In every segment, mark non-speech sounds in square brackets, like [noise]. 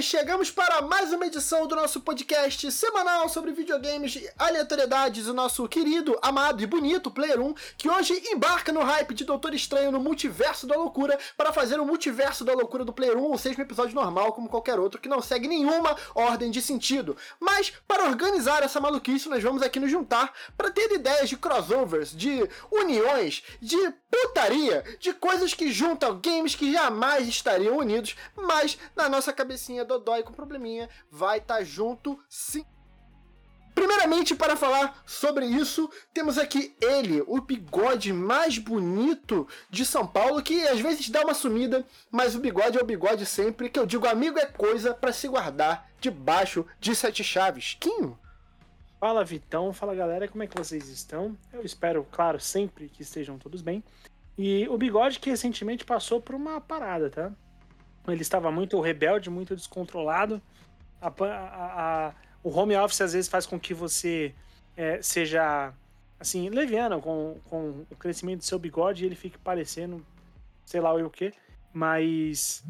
gamers, chegamos para mais uma edição do nosso podcast semanal sobre videogames e aleatoriedades, o nosso querido, amado e bonito Player 1, que hoje embarca no hype de Doutor Estranho no Multiverso da Loucura para fazer o Multiverso da Loucura do Player 1, ou seja, um episódio normal como qualquer outro, que não segue nenhuma ordem de sentido. Mas, para organizar essa maluquice, nós vamos aqui nos juntar para ter ideias de crossovers, de uniões, de putaria, de coisas que juntam games que jamais estariam unidos, mas na nossa cabecinha dodói com probleminha vai estar tá junto sim. Primeiramente, para falar sobre isso, temos aqui ele, o bigode mais bonito de São Paulo, que às vezes dá uma sumida, mas o bigode é o bigode sempre, que eu digo, amigo é coisa para se guardar debaixo de sete chaves. Quinho? Fala Vitão, fala galera, como é que vocês estão? Eu espero, claro, sempre que estejam todos bem. E o Bigode que recentemente passou por uma parada, tá? Ele estava muito rebelde, muito descontrolado. A, a, a, o home office às vezes faz com que você é, seja assim, leviano com, com o crescimento do seu bigode e ele fique parecendo sei lá o que. Mas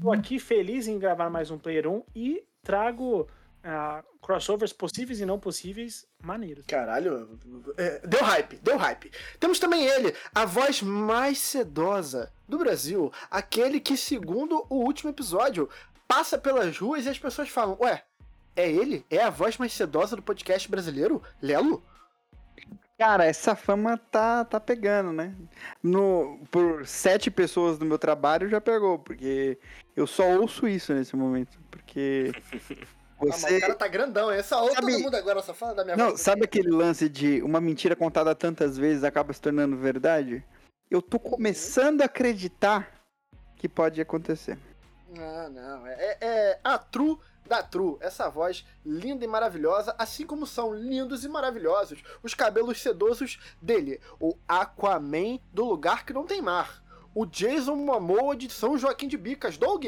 tô aqui feliz em gravar mais um Player 1 e trago uh, crossovers possíveis e não possíveis maneiros. Caralho, é, deu hype, deu hype. Temos também ele, a voz mais sedosa do Brasil, aquele que, segundo o último episódio, passa pelas ruas e as pessoas falam: Ué, é ele? É a voz mais sedosa do podcast brasileiro? Lelo? Cara, essa fama tá, tá pegando, né? No, por sete pessoas do meu trabalho já pegou, porque eu só ouço isso nesse momento. Porque [laughs] Você... Ah, o cara tá grandão, essa outra sabe... todo mundo agora só fala da minha Não, sabe aquele lance de uma mentira contada tantas vezes acaba se tornando verdade? Eu tô começando a acreditar que pode acontecer. Ah, não. É, é, é a true da True, essa voz linda e maravilhosa, assim como são lindos e maravilhosos os cabelos sedosos dele, o Aquaman do lugar que não tem mar, o Jason Momoa de São Joaquim de Bicas, Doug.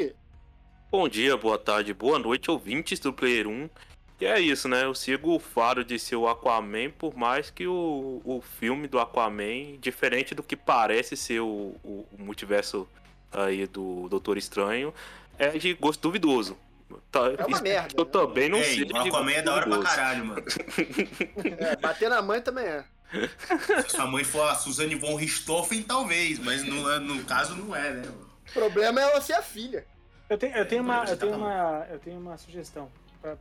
Bom dia, boa tarde, boa noite, ouvintes do Player 1. E é isso, né? Eu sigo o faro de ser o Aquaman, por mais que o, o filme do Aquaman, diferente do que parece ser o, o, o multiverso aí do Doutor Estranho, é de gosto duvidoso. Tá, é uma merda. Eu também não Ei, sei. O Aquaman é da hora pra caralho, mano. [laughs] É, bater na mãe também é. Se sua mãe for a Suzane von Richthofen, talvez, mas no, no caso não é, né? O problema é ela ser a filha. Eu tenho, eu tenho, uma, eu tenho, uma, eu tenho uma sugestão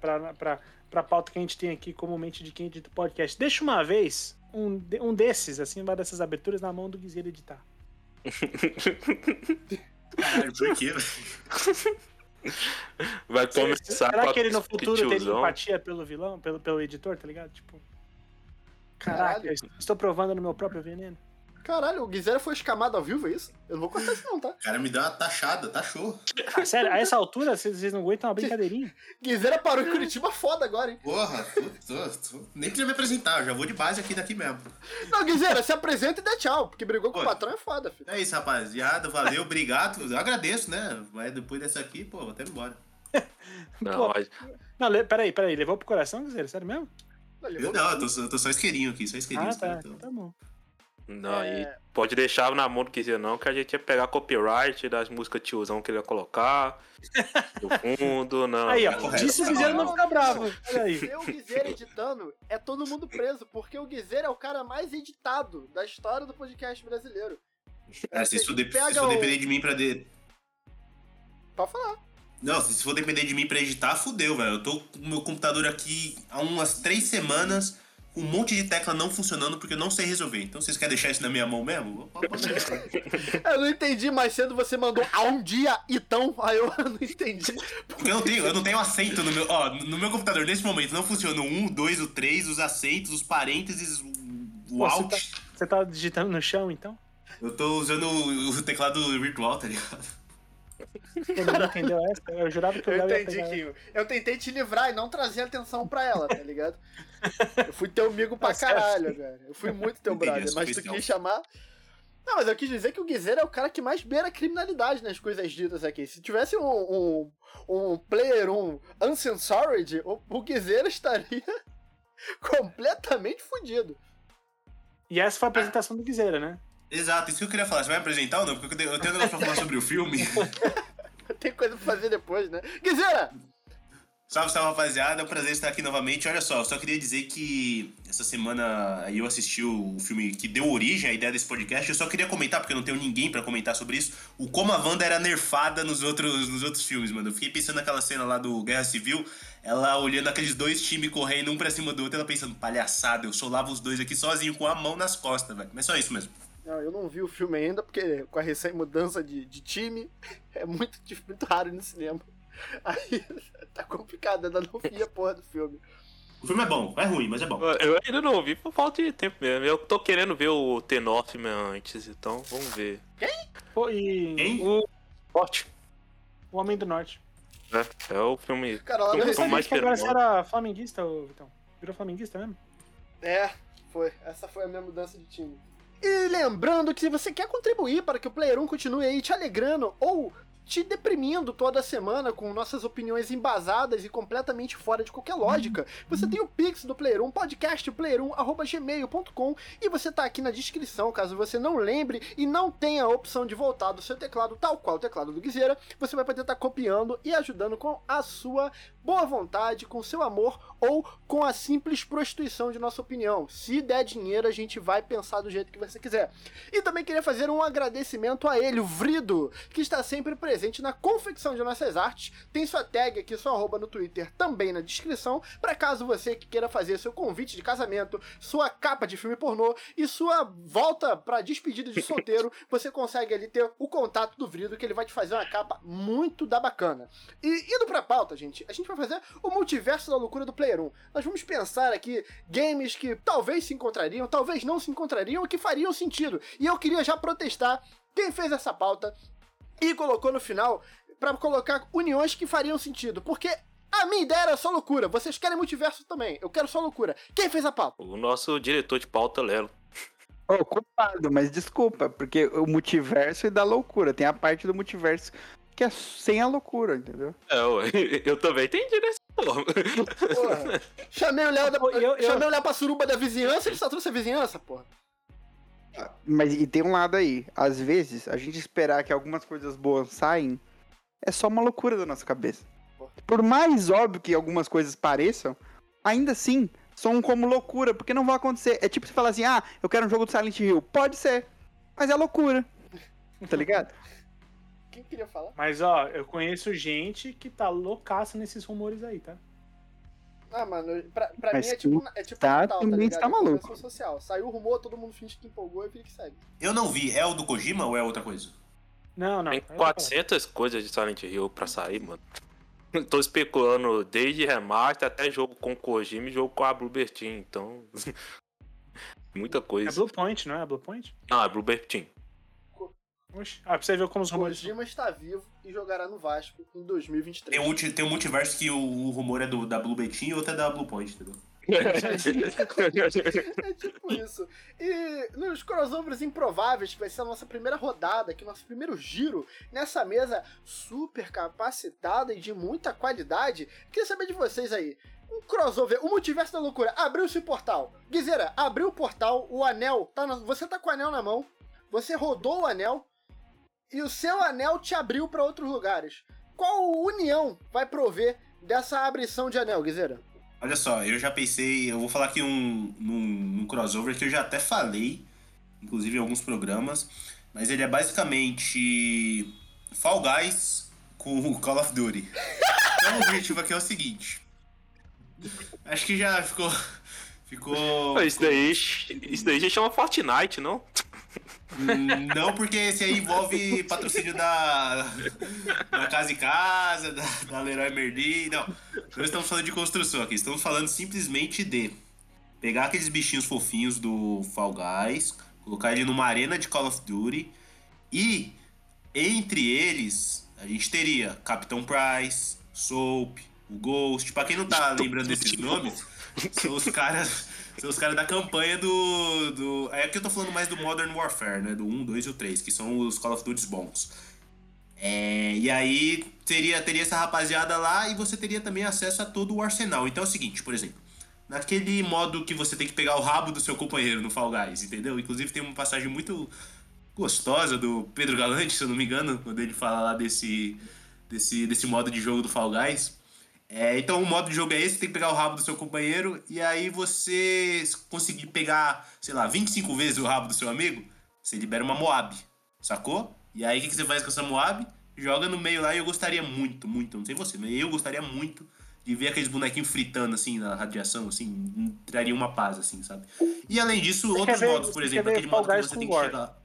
para a pauta que a gente tem aqui comumente de quem edita o podcast. Deixa uma vez um, um desses, assim, uma dessas aberturas na mão do Guizeiro editar. Caralho, por quê? Vai começar Será que ele no futuro teria empatia pelo vilão, pelo, pelo editor, tá ligado? Tipo. Caraca, estou provando no meu próprio veneno. Caralho, o Guizera foi escamado ao vivo, é isso? Eu não vou cortar isso não, tá? O cara me deu uma taxada, taxou. Ah, sério, a essa altura vocês não aguentam uma brincadeirinha? Guizera parou em Curitiba foda agora, hein? Porra, tô, tô, tô. nem precisa me apresentar, eu já vou de base aqui daqui mesmo. Não, Guizera, se apresenta e dá tchau, porque brigou pô, com o patrão é foda, filho. É isso, rapaziada, valeu, obrigado, eu agradeço, né? Mas depois dessa aqui, pô, vou até embora. [laughs] Não, pô, mas... Não, peraí, peraí, levou pro coração, Guizera, sério mesmo? Não, eu não, eu tô, eu tô só isqueirinho aqui, só isqueirinho. Ah, tá, então. tá bom. Não, é... e pode deixar na mão do quiser não, que a gente ia pegar copyright das músicas tiozão que ele ia colocar. [laughs] do fundo, não. Aí, ó, é disse o Guizeiro não ficar bravo. Olha aí. Se o Guizeiro editando, é todo mundo preso, porque o Guizeiro é o cara mais editado da história do podcast brasileiro. É, se isso, de, se for depender de mim pra. De... Pode falar. Não, se for depender de mim pra editar, fudeu, velho. Eu tô com o meu computador aqui há umas três semanas um monte de tecla não funcionando porque eu não sei resolver. Então vocês querem deixar isso na minha mão mesmo? eu [laughs] não entendi, mais cedo você mandou há um dia então, [laughs] aí eu [laughs] não entendi. Porque eu não tenho, eu não tenho acento no meu. Ó, no meu computador, nesse momento, não funciona o 1, o 2, o 3, os acentos, os parênteses, o Pô, alt. Você tá, você tá digitando no chão então? Eu tô usando o teclado virtual, tá ligado? Você não entendeu essa? Eu jurava que eu, eu entendi, Kim. Eu tentei te livrar e não trazer atenção pra ela, tá ligado? Eu fui teu amigo pra caralho, cara. Eu fui muito teu [laughs] brother, mas tu quis chamar. Não, mas eu quis dizer que o Guizeiro é o cara que mais beira a criminalidade nas coisas ditas aqui. Se tivesse um, um, um player, um uncensored, o, o Guizeiro estaria [laughs] completamente fodido. E essa foi a apresentação do Guizeiro, né? Exato, isso que eu queria falar. Você vai apresentar ou não? Porque eu tenho um negócio pra falar sobre o filme. [laughs] Tem coisa pra fazer depois, né? Guizeira! Salve, salve, rapaziada. É um prazer estar aqui novamente. Olha só, só queria dizer que essa semana eu assisti o filme que deu origem à ideia desse podcast. Eu só queria comentar, porque eu não tenho ninguém pra comentar sobre isso, o como a Wanda era nerfada nos outros, nos outros filmes, mano. Eu fiquei pensando naquela cena lá do Guerra Civil, ela olhando aqueles dois times correndo um pra cima do outro, ela pensando, palhaçada, eu solava os dois aqui sozinho com a mão nas costas, velho. Mas só isso mesmo. Não, eu não vi o filme ainda, porque com a recém-mudança de, de time, [laughs] é muito, muito raro ir no cinema. [laughs] Aí tá complicado, ainda não vi a porra do filme. O filme é bom, é ruim, mas é bom. Eu ainda não vi por falta de tempo mesmo. Eu tô querendo ver o Northman antes, então vamos ver. Pô, e Quem? O Forte, o Homem do Norte. né? É o filme. Cara, lá Eu mais que agora você era flamenguista, ô, Vitão? Virou flamenguista mesmo? É, foi. Essa foi a minha mudança de time. E lembrando que se você quer contribuir para que o Player 1 continue aí te alegrando ou te deprimindo toda semana com nossas opiniões embasadas e completamente fora de qualquer lógica, você tem o Pix do Player 1, podcastplayer1.gmail.com e você tá aqui na descrição, caso você não lembre e não tenha a opção de voltar do seu teclado, tal qual o teclado do Guizeira, você vai poder estar copiando e ajudando com a sua boa vontade, com seu amor ou com a simples prostituição de nossa opinião. Se der dinheiro, a gente vai pensar do jeito que você quiser. E também queria fazer um agradecimento a ele, o Vrido, que está sempre presente na confecção de nossas artes. Tem sua tag aqui, sua arroba no Twitter também na descrição, para caso você que queira fazer seu convite de casamento, sua capa de filme pornô e sua volta para despedida de solteiro, [laughs] você consegue ali ter o contato do Vrido, que ele vai te fazer uma capa muito da bacana. E indo pra pauta, gente, a gente vai fazer o multiverso da loucura do Player 1. Nós vamos pensar aqui games que talvez se encontrariam, talvez não se encontrariam que fariam sentido. E eu queria já protestar quem fez essa pauta e colocou no final pra colocar uniões que fariam sentido, porque a minha ideia era só loucura. Vocês querem multiverso também? Eu quero só loucura. Quem fez a pauta? O nosso diretor de pauta, Lelo. Ô, culpado, mas desculpa, porque o multiverso é da loucura. Tem a parte do multiverso que é sem a loucura, entendeu? É, ué, [laughs] eu também entendi dessa forma. Porra. [laughs] Chamei o Léo da, eu- eu- chamei o Léo pra suruba da vizinhança, ele só trouxe a vizinhança, porra. Mas e tem um lado aí. Às vezes, a gente esperar que algumas coisas boas saem é só uma loucura da nossa cabeça. Por mais óbvio que algumas coisas pareçam, ainda assim, são como loucura, porque não vai acontecer. É tipo você falar assim, ah, eu quero um jogo do Silent Hill. Pode ser, mas é loucura. Tá ligado? Quem queria falar? Mas, ó, eu conheço gente que tá loucaça nesses rumores aí, tá? Ah, mano, pra, pra mim é tipo, é tipo tá, Natal, também ligado? está É maluco. social. Saiu o rumor, todo mundo finge que empolgou e fica que segue. Eu não vi. É o do Kojima ou é outra coisa? Não, não. Tem aí eu 400 coisas de Silent Hill pra sair, mano. [laughs] Tô especulando desde remaster até jogo com Kojima e jogo com a Bluebird Team, então... [laughs] Muita falo. É coisa. Blue Point, não é? Blue Point? Ah, é Bluebird Team. Oxi. Ah, pra você ver como os rumores. Kojima está vivo e jogará no Vasco em 2023. Tem um, tem um multiverso que o, o rumor é do, da Blue Betinho e outro é da Blue Point, entendeu? [laughs] [laughs] É tipo isso. E nos crossovers improváveis, que vai ser a nossa primeira rodada, aqui, nosso primeiro giro, nessa mesa super capacitada e de muita qualidade, queria saber de vocês aí. Um crossover, o multiverso da loucura, abriu-se o portal. Guizeira, abriu o portal, o anel, tá na- você tá com o anel na mão, você rodou o anel, e o seu anel te abriu pra outros lugares. Qual união vai prover dessa abrição de anel, Guizeira? Olha só, eu já pensei, eu vou falar aqui um, num, num crossover que eu já até falei, inclusive em alguns programas, mas ele é basicamente Fall Guys com o Call of Duty. Então o objetivo aqui é o seguinte. Acho que já ficou. Ficou. Isso daí, isso daí já chama Fortnite, não? Não, porque esse aí envolve patrocínio da, da Casa e Casa, da, da Leroy Merlin. Não, não estamos falando de construção aqui. Estamos falando simplesmente de pegar aqueles bichinhos fofinhos do Fall Guys, colocar ele numa arena de Call of Duty e entre eles a gente teria Capitão Price, Soap, o Ghost. Pra quem não tá lembrando desses nomes, são os caras. São os caras da campanha do, do. É que eu tô falando mais do Modern Warfare, né? Do 1, 2 e o 3, que são os Call of Duty bons. É, e aí teria, teria essa rapaziada lá e você teria também acesso a todo o arsenal. Então é o seguinte, por exemplo, naquele modo que você tem que pegar o rabo do seu companheiro no Fall Guys, entendeu? Inclusive tem uma passagem muito gostosa do Pedro Galante, se eu não me engano, quando ele fala lá desse desse, desse modo de jogo do Fall Guys. É, então o modo de jogo é esse, tem que pegar o rabo do seu companheiro e aí você conseguir pegar, sei lá, 25 vezes o rabo do seu amigo, você libera uma Moab, sacou? E aí o que, que você faz com essa Moab? Joga no meio lá e eu gostaria muito, muito, não sei você, mas eu gostaria muito de ver aqueles bonequinhos fritando assim na radiação, assim, traria uma paz, assim, sabe? E além disso, Você outros ver- modos, por exemplo, aquele modo que você tem que chegar.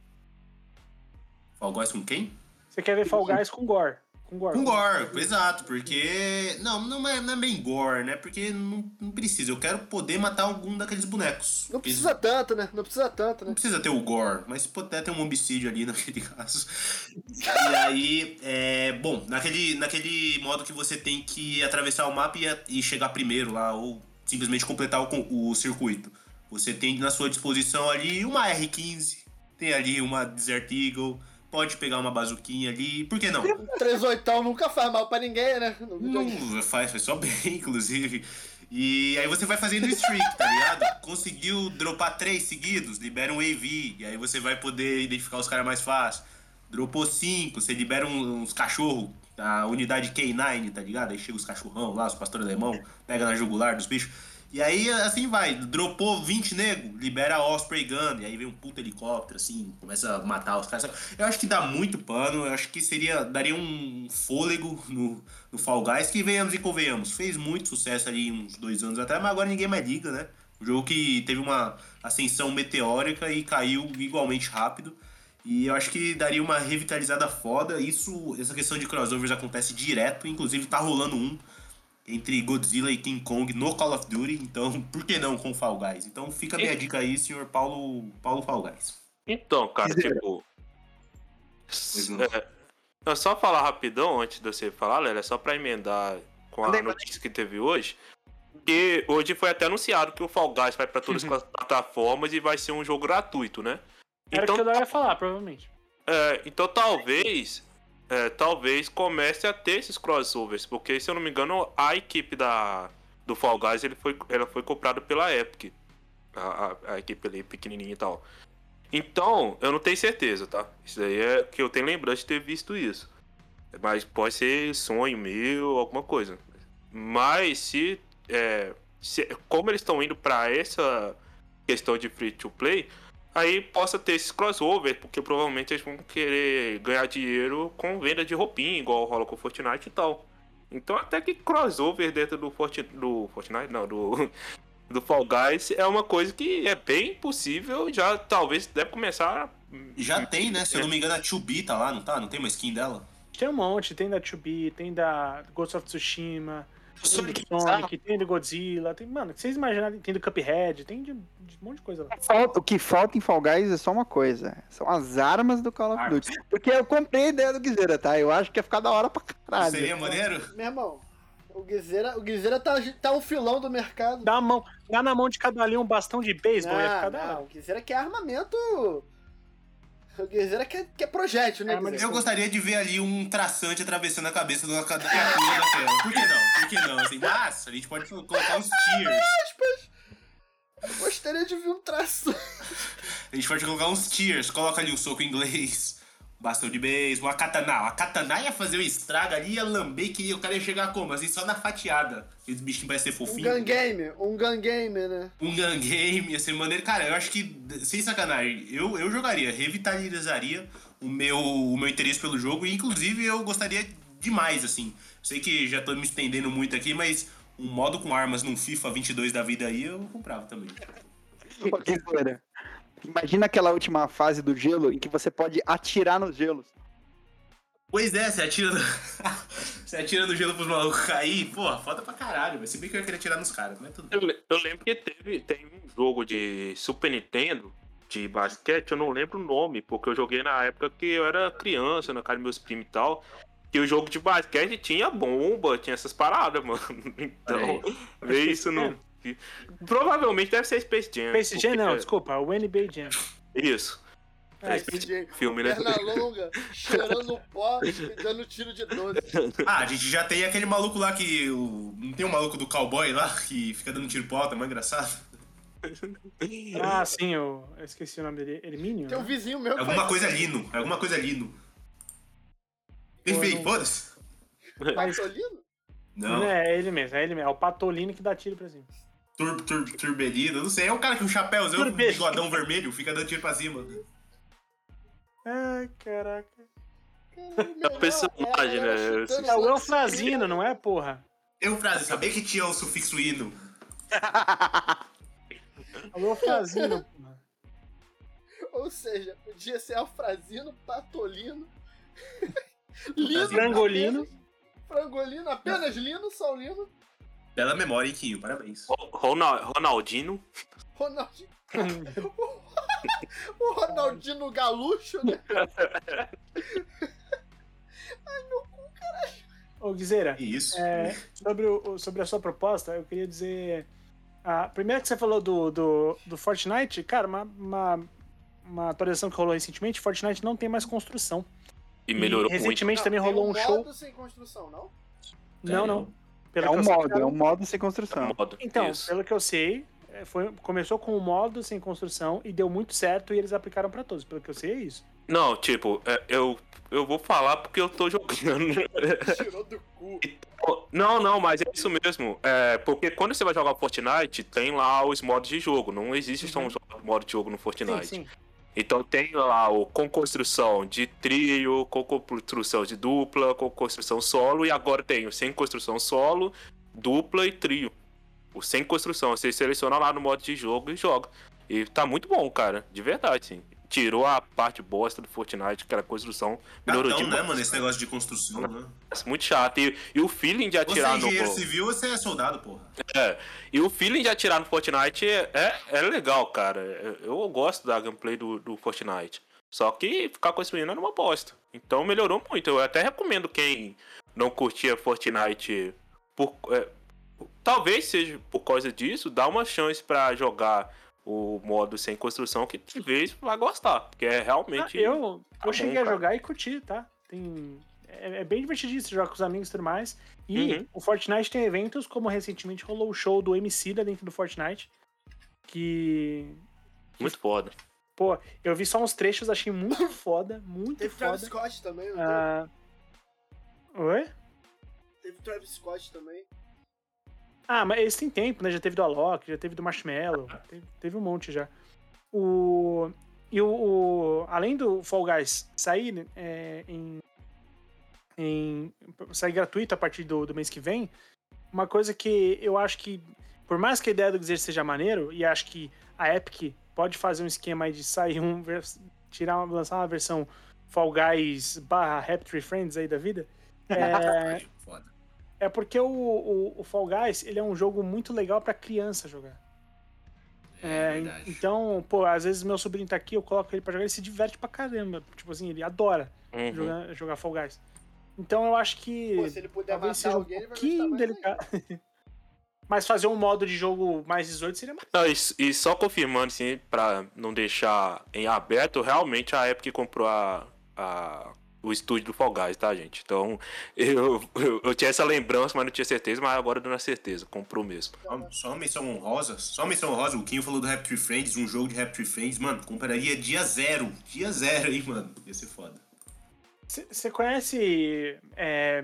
Fall Guys com quem? Você quer ver Fall Guys com gore. Com gore. Com gore, exato, porque. Não, não é, não é bem gore, né? Porque não, não precisa. Eu quero poder matar algum daqueles bonecos. Não Eles- precisa tanto, né? Não precisa tanto, né? Não precisa ter o gore, mas se puder ter um homicídio ali [laughs] naquele caso. E aí, é, bom, naquele, naquele modo que você tem que atravessar o mapa e, e chegar primeiro lá, ou simplesmente completar o, o circuito. Você tem na sua disposição ali uma R15, tem ali uma Desert Eagle, pode pegar uma bazuquinha ali, por que não? [laughs] 3 oitão nunca faz mal pra ninguém, né? Não, faz, faz só bem, [laughs] inclusive. E aí você vai fazendo streak, tá ligado? [laughs] Conseguiu dropar três seguidos, libera um AV, e aí você vai poder identificar os caras mais fácil. Dropou cinco, você libera uns cachorros, a unidade K9, tá ligado? Aí chega os cachorrão lá, os pastores alemão, pega na jugular dos bichos. E aí assim vai, dropou 20 nego, libera Osprey Gun, e aí vem um puto helicóptero, assim, começa a matar os caras. Eu acho que dá muito pano, eu acho que seria, daria um fôlego no, no Fall Guys, que venhamos e convenhamos. Fez muito sucesso ali uns dois anos atrás, mas agora ninguém mais liga, né? Um jogo que teve uma ascensão meteórica e caiu igualmente rápido. E eu acho que daria uma revitalizada foda. Isso, essa questão de crossovers acontece direto, inclusive tá rolando um entre Godzilla e King Kong no Call of Duty, então [laughs] por que não com Fall Guys? Então fica a minha dica aí, senhor Paulo, Paulo Fall Guys. Então, cara, tipo. É, só falar rapidão antes de você falar, Lélia, é só pra emendar com a mandei. notícia que teve hoje. Que hoje foi até anunciado que o Fall Guys vai pra todas as [laughs] plataformas e vai ser um jogo gratuito, né? Era Então, o que eu ia falar, provavelmente. é, então talvez. É, talvez comece a ter esses crossovers, porque se eu não me engano, a equipe da, do Fall Guys ele foi, ela foi comprada pela Epic. A, a- a equipe ali pequenininha e tal. Então, eu não tenho certeza, tá? Isso daí é que eu tenho lembrança de ter visto isso. Mas pode ser sonho meu, alguma coisa. Mas se. é, se- como eles estão indo pra essa questão de free to play, aí possa ter esses crossover, porque provavelmente eles vão querer ganhar dinheiro com venda de roupinha, igual rola com Fortnite e tal. Então até que crossover dentro do, Forti do Fortnite, não, do, [laughs] do Fall Guys é uma coisa que é bem possível, já talvez deve começar. Já tem, né? Se eu não me engano, a 2B tá lá, não tá? Não tem uma skin dela? Tem um monte, tem da 2B, tem da Ghost of Tsushima, tem Sonic do Sonic, tem do Godzilla, tem, mano, vocês imaginarem, tem do Cuphead, tem de, de um monte de coisa lá. Falta- o que falta em Fall Guys é só uma coisa. São as armas do Call of Armas. Duty. Porque eu comprei a ideia do Guizeira, tá? Eu acho que ia ficar da hora pra caralho. Seria maneiro? Meu irmão, o Guizeira, o Guizeira tá, tá um filão do mercado. Dá, a mão, dá na mão de cada ali um bastão de beisebol, ia ficar Não, da não, hora. o Guizeira quer armamento. O Guizeira quer, quer projétil, né, Arma de Guizeira? Eu gostaria de ver ali um traçante atravessando a cabeça de uma ca- criatura da tela. Por que não? Por que não? Assim, mas a gente pode colocar uns tiers. [laughs] Eu gostaria de ver um traço. A gente pode colocar uns tiers. Coloca ali um soco inglês, bastão de beisebol, uma katana. A katana ia fazer um estrago ali, ia lamber, que o cara ia chegar como? Assim, só na fatiada. Aqueles bichinhos parecem ser Um fofinho. gun game, um gun game, né? um gun game, ia ser maneiro. Cara, eu acho que, sem sacanagem, eu, eu jogaria, revitalizaria o meu, o meu interesse pelo jogo e, inclusive, eu gostaria demais, assim. Sei que já tô me estendendo muito aqui, mas um modo com armas num FIFA 22 da vida aí, eu comprava também. [laughs] Ô, Imagina aquela última fase do gelo em que você pode atirar nos gelos. Pois é, você atira no... [laughs] você atira no gelo pros malucos cair, pô, foda pra caralho. Mas se bem que eu ia querer atirar nos caras, mas tudo bem. Eu lembro que teve tem um jogo de Super Nintendo de basquete, eu não lembro o nome, porque eu joguei na época que eu era criança, na casa dos meus primos e tal. Que o jogo de basquete tinha bomba, tinha essas paradas, [laughs] mano. Então, ver isso no. Provavelmente deve ser Space Jam. Space Jam não, desculpa, o NBA Jam. Isso. É, Esse filme, né? Perna longa, cheirando pó e dando tiro de 12. [laughs] Ah, a gente já tem aquele maluco lá que. O... Não tem um maluco do cowboy lá que fica dando tiro pro alto, é mais engraçado. Ah, sim, eu, eu esqueci o nome dele. Hermínio? Tem um né? vizinho meu É alguma coisa lino, é alguma coisa lino. Enfim, foda-se. Patolino? Não, É, ele mesmo, é ele mesmo. É o Patolino que dá tiro pra cima. Tur, tur, turbelino, não sei. É o cara com um chapéuzão, com um Turbelino. bigodão vermelho, fica dando tiro pra cima. Ai, caraca. É o personagem, né? É o Eufrazino, não é, porra? Eu, frase, sabia que tinha o sufixo ino? É [laughs] o Eufrazino, porra. Ou seja, podia ser Alfrazino, Patolino, Lino. Frangolino. apenas- Frangolino, apenas Lino, só Lino, Bela memória, hein, Quinho? Parabéns. Ro- Ronal- Ronaldinho. Ronaldinho. [laughs] o Ronaldinho Galucho, né? [laughs] Ô, Guizeira, isso? é, sobre, o, sobre a sua proposta, eu queria dizer. A primeira que você falou do, do, do Fortnite, cara, uma, uma, uma atualização que rolou recentemente, Fortnite não tem mais construção. E melhorou e recentemente Não, também tem rolou um show. sem construção, não? Não, não. Pelo É um sei, modo, cara, é um modo sem construção. modo. Então, Isso. pelo que eu sei, é, foi, começou com um modo sem construção e deu muito certo e eles aplicaram pra todos. Pelo que eu sei, é isso. Não, tipo, é, eu, eu vou falar porque eu tô jogando. [laughs] Tirou do cu. Não, não, mas é isso mesmo. É, porque quando você vai jogar Fortnite, tem lá os modos de jogo. Não existe só um modo de jogo no Fortnite. Sim, sim. Então tem lá o com construção de trio, com construção de dupla, com construção solo, e agora tem o sem construção solo, dupla e trio. O sem construção, você seleciona lá no modo de jogo e joga. E tá muito bom, cara, de verdade, sim. Tirou a parte bosta do Fortnite, que era a construção, melhorou Cartão, né, demais. mano? Esse negócio de construção, né? Muito chato. E, e o feeling de Você é atirar no. engenheiro civil, você é soldado, porra. É, e o feeling de atirar no Fortnite é, é legal, cara. Eu, eu gosto da gameplay do, do Fortnite. Só que ficar construindo era uma bosta. Então melhorou muito. Eu até recomendo quem não curtia Fortnite por. é, talvez seja por causa disso, dá uma chance pra jogar o modo sem construção que talvez vai gostar. Que é Ah, realmente. eu tá eu cheguei bom, a cara. jogar e curti, tá? Tem, é, é bem divertidinho você jogar com os amigos e tudo mais. E Uhum. o Fortnite tem eventos, como recentemente rolou o show do MC da dentro do Fortnite. Que. Muito foda. Pô, eu vi só uns trechos, achei muito [laughs] foda, muito Teve foda. Travis Scott também, não teve? Ah, Oi? Teve Travis Scott também. Ah, mas esse tem tempo, né? Já teve do Alok, já teve do Marshmallow, [laughs] teve, teve um monte já. O. E o. o- além do Fall Guys sair é, em. em sair gratuito a partir do, do mês que vem, uma coisa que eu acho que. Por mais que a ideia do Dizer seja maneiro, e acho que a Epic pode fazer um esquema aí de sair um. tirar uma, lançar uma versão Fall Guys barra Happy Friends aí da vida. [laughs] É, Foda. É porque o, o, o Fall Guys ele é um jogo muito legal pra criança jogar. É, É, então, pô, às vezes meu sobrinho tá aqui, eu coloco ele pra jogar, ele se diverte pra caramba. Tipo assim, ele adora Uhum. jogar, jogar Fall Guys. Então eu acho que Pô, se ele puder matar seja um alguém, ele vai pouquinho delicado. [laughs] Mas fazer um modo de jogo mais 18 seria mais. Não, e, e só confirmando, assim, pra não deixar em aberto, realmente a Epic comprou a, a- o estúdio do Fall Guys, tá, gente? Então, eu, eu, eu tinha essa lembrança, mas não tinha certeza, mas agora eu dou na certeza, comprou mesmo. Só, uma menção honrosa, só uma menção honrosa, o Quinho falou do Rap Tree Friends, um jogo de Rap Tree Friends, mano, compraria dia zero, dia zero, hein, mano, ia ser foda. Você conhece é,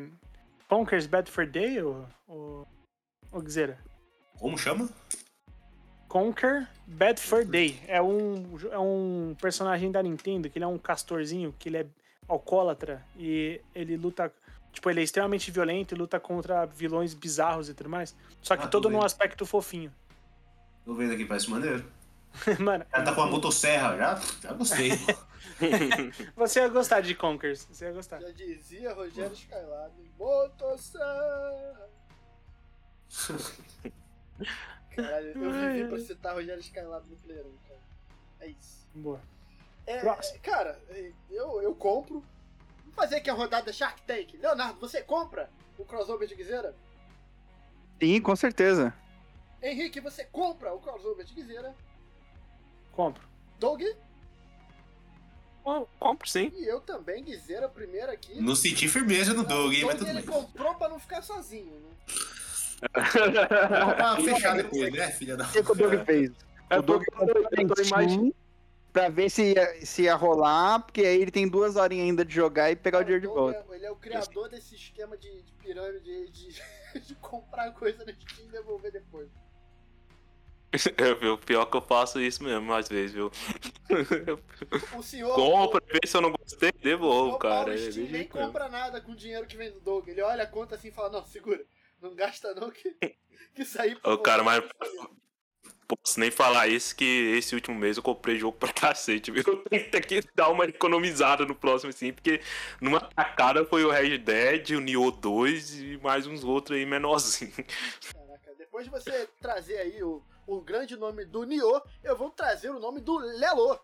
Conker's Bad for Day, ou, ou, ou Gzeira? Como chama? Conker Bad for Day. É um, é um personagem da Nintendo, que ele é um castorzinho, que ele é alcoólatra e ele luta. Tipo, ele é extremamente violento e luta contra vilões bizarros e tudo mais. Só que Ah, todo tô num vendo. aspecto fofinho. Tô vendo aqui, parece maneiro. [laughs] Mano, O cara tá com uma motosserra, já, já gostei. [laughs] você ia gostar de Conkers. Você ia gostar. Já dizia Rogério Skylab. Motosserra. [laughs] Caralho, eu vivi pra citar Rogério Skylab no Player 1, cara. É isso. Boa. É, Próximo. cara, eu, eu compro. Vamos fazer aqui a rodada Shark Tank. Leonardo, você compra o crossover de Guizeira? Sim, com certeza. Henrique, você compra o crossover de Guizeira? Compro. Doug? Compro sim. E eu também, Guizeira, primeiro aqui. Não senti firmeza no Doug, hein, mas tudo ele bem. comprou pra não ficar sozinho, né? Pra fechar depois, né, filha da... O que que o Doug fez? É o Doug porque eu tô- pra ver se ia, se ia rolar, porque aí ele tem duas horinhas ainda de jogar e pegar o dinheiro de volta. é- Ele é o criador desse esquema de, de pirâmide de, [laughs] de comprar coisa na Steam e devolver depois. É, viu? Pior que eu faço isso mesmo, às vezes, viu? O senhor. Compra, vê se eu não gostei, o devolvo, cara. Paulo É Steam desse nem jeito mesmo. compra nada com o dinheiro que vem do Doug. Ele olha a conta assim e fala: Não, segura. Não gasta não que, que sair pra Ô, cara, você, mas- tá escolher." Posso nem falar isso, que esse último mês eu comprei jogo pra [laughs] cacete, viu? Eu tenho que dar uma economizada no próximo, assim, porque numa tacada foi o Red Dead, o Nioh 2 e mais uns outros aí menorzinhos. Caraca, depois de você trazer aí o, o grande nome do Nioh, eu vou trazer o nome do Lelo.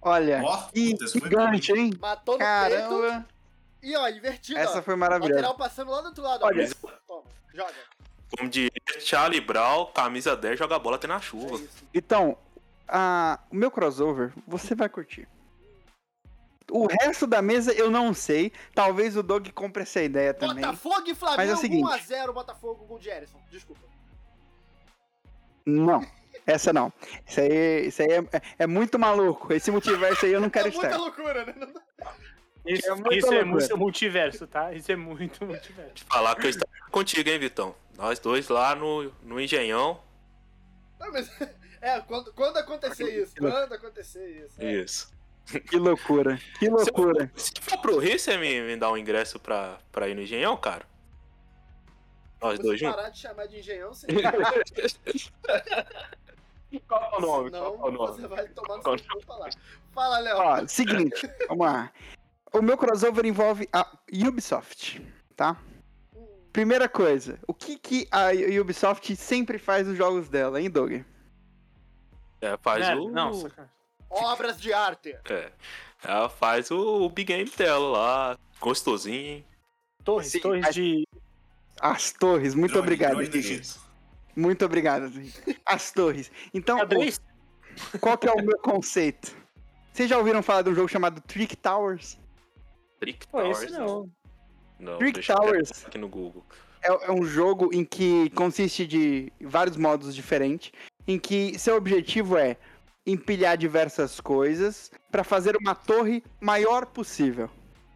Olha, Ó, que gigante, hein? Matou no peito Caramba, e ó, invertido. essa ó. foi maravilhosa. Lateral passando lá do outro lado. ó. Olha. Toma, joga. Como diria Charlie Brown, camisa 10, joga bola até na É chuva. isso. Então, a- o meu crossover, você vai curtir. O resto da mesa eu não sei. Talvez o Doug compre essa ideia também. Botafogo e Flamengo Mas é o seguinte. 1x0 Botafogo com o Jerison. Desculpa. Não, essa não. Isso aí, isso aí é, é- é muito maluco. Esse multiverso aí eu não [laughs] quero é muita estar. loucura, né? Não dá- Isso, É muita isso é loucura. muito multiverso, tá? Isso é muito multiverso. Falar que eu estou contigo, hein, Vitão? Nós dois lá no, no Engenhão. Não, mas, [laughs] é, quando, quando acontecer isso? Quando acontecer isso? é. Isso. Que loucura, que loucura. Se for pro Rio, você me, me dá um ingresso pra, pra ir no Engenhão, cara? Nós dois você juntos? parar de chamar de engenhão, você... [laughs] [laughs] Qual é o nome? Senão, Qual é o nome? você vai tomar no Qual seu cu falar. Fala, Léo. Ó, seguinte, vamos lá. O meu crossover envolve a Ubisoft, tá? Primeira coisa, o que, que a Ubisoft sempre faz nos jogos dela, hein, Doug? É, faz o. Não. Obras de arte. É. Ela faz o, o big game dela lá. Gostosinho, hein? Torres, Sim, torres mas- de. As torres, muito Drone, obrigado. drone. Muito obrigado. As torres. Então, Xadrez? qual que é o meu conceito? Vocês já ouviram falar de um jogo chamado Trick Towers? Trick Pô, Towers. esse não. Não, Trick Towers. aqui no Google. É, é um jogo em que consiste de vários modos diferentes, em que seu objetivo é empilhar diversas coisas para fazer uma torre maior possível.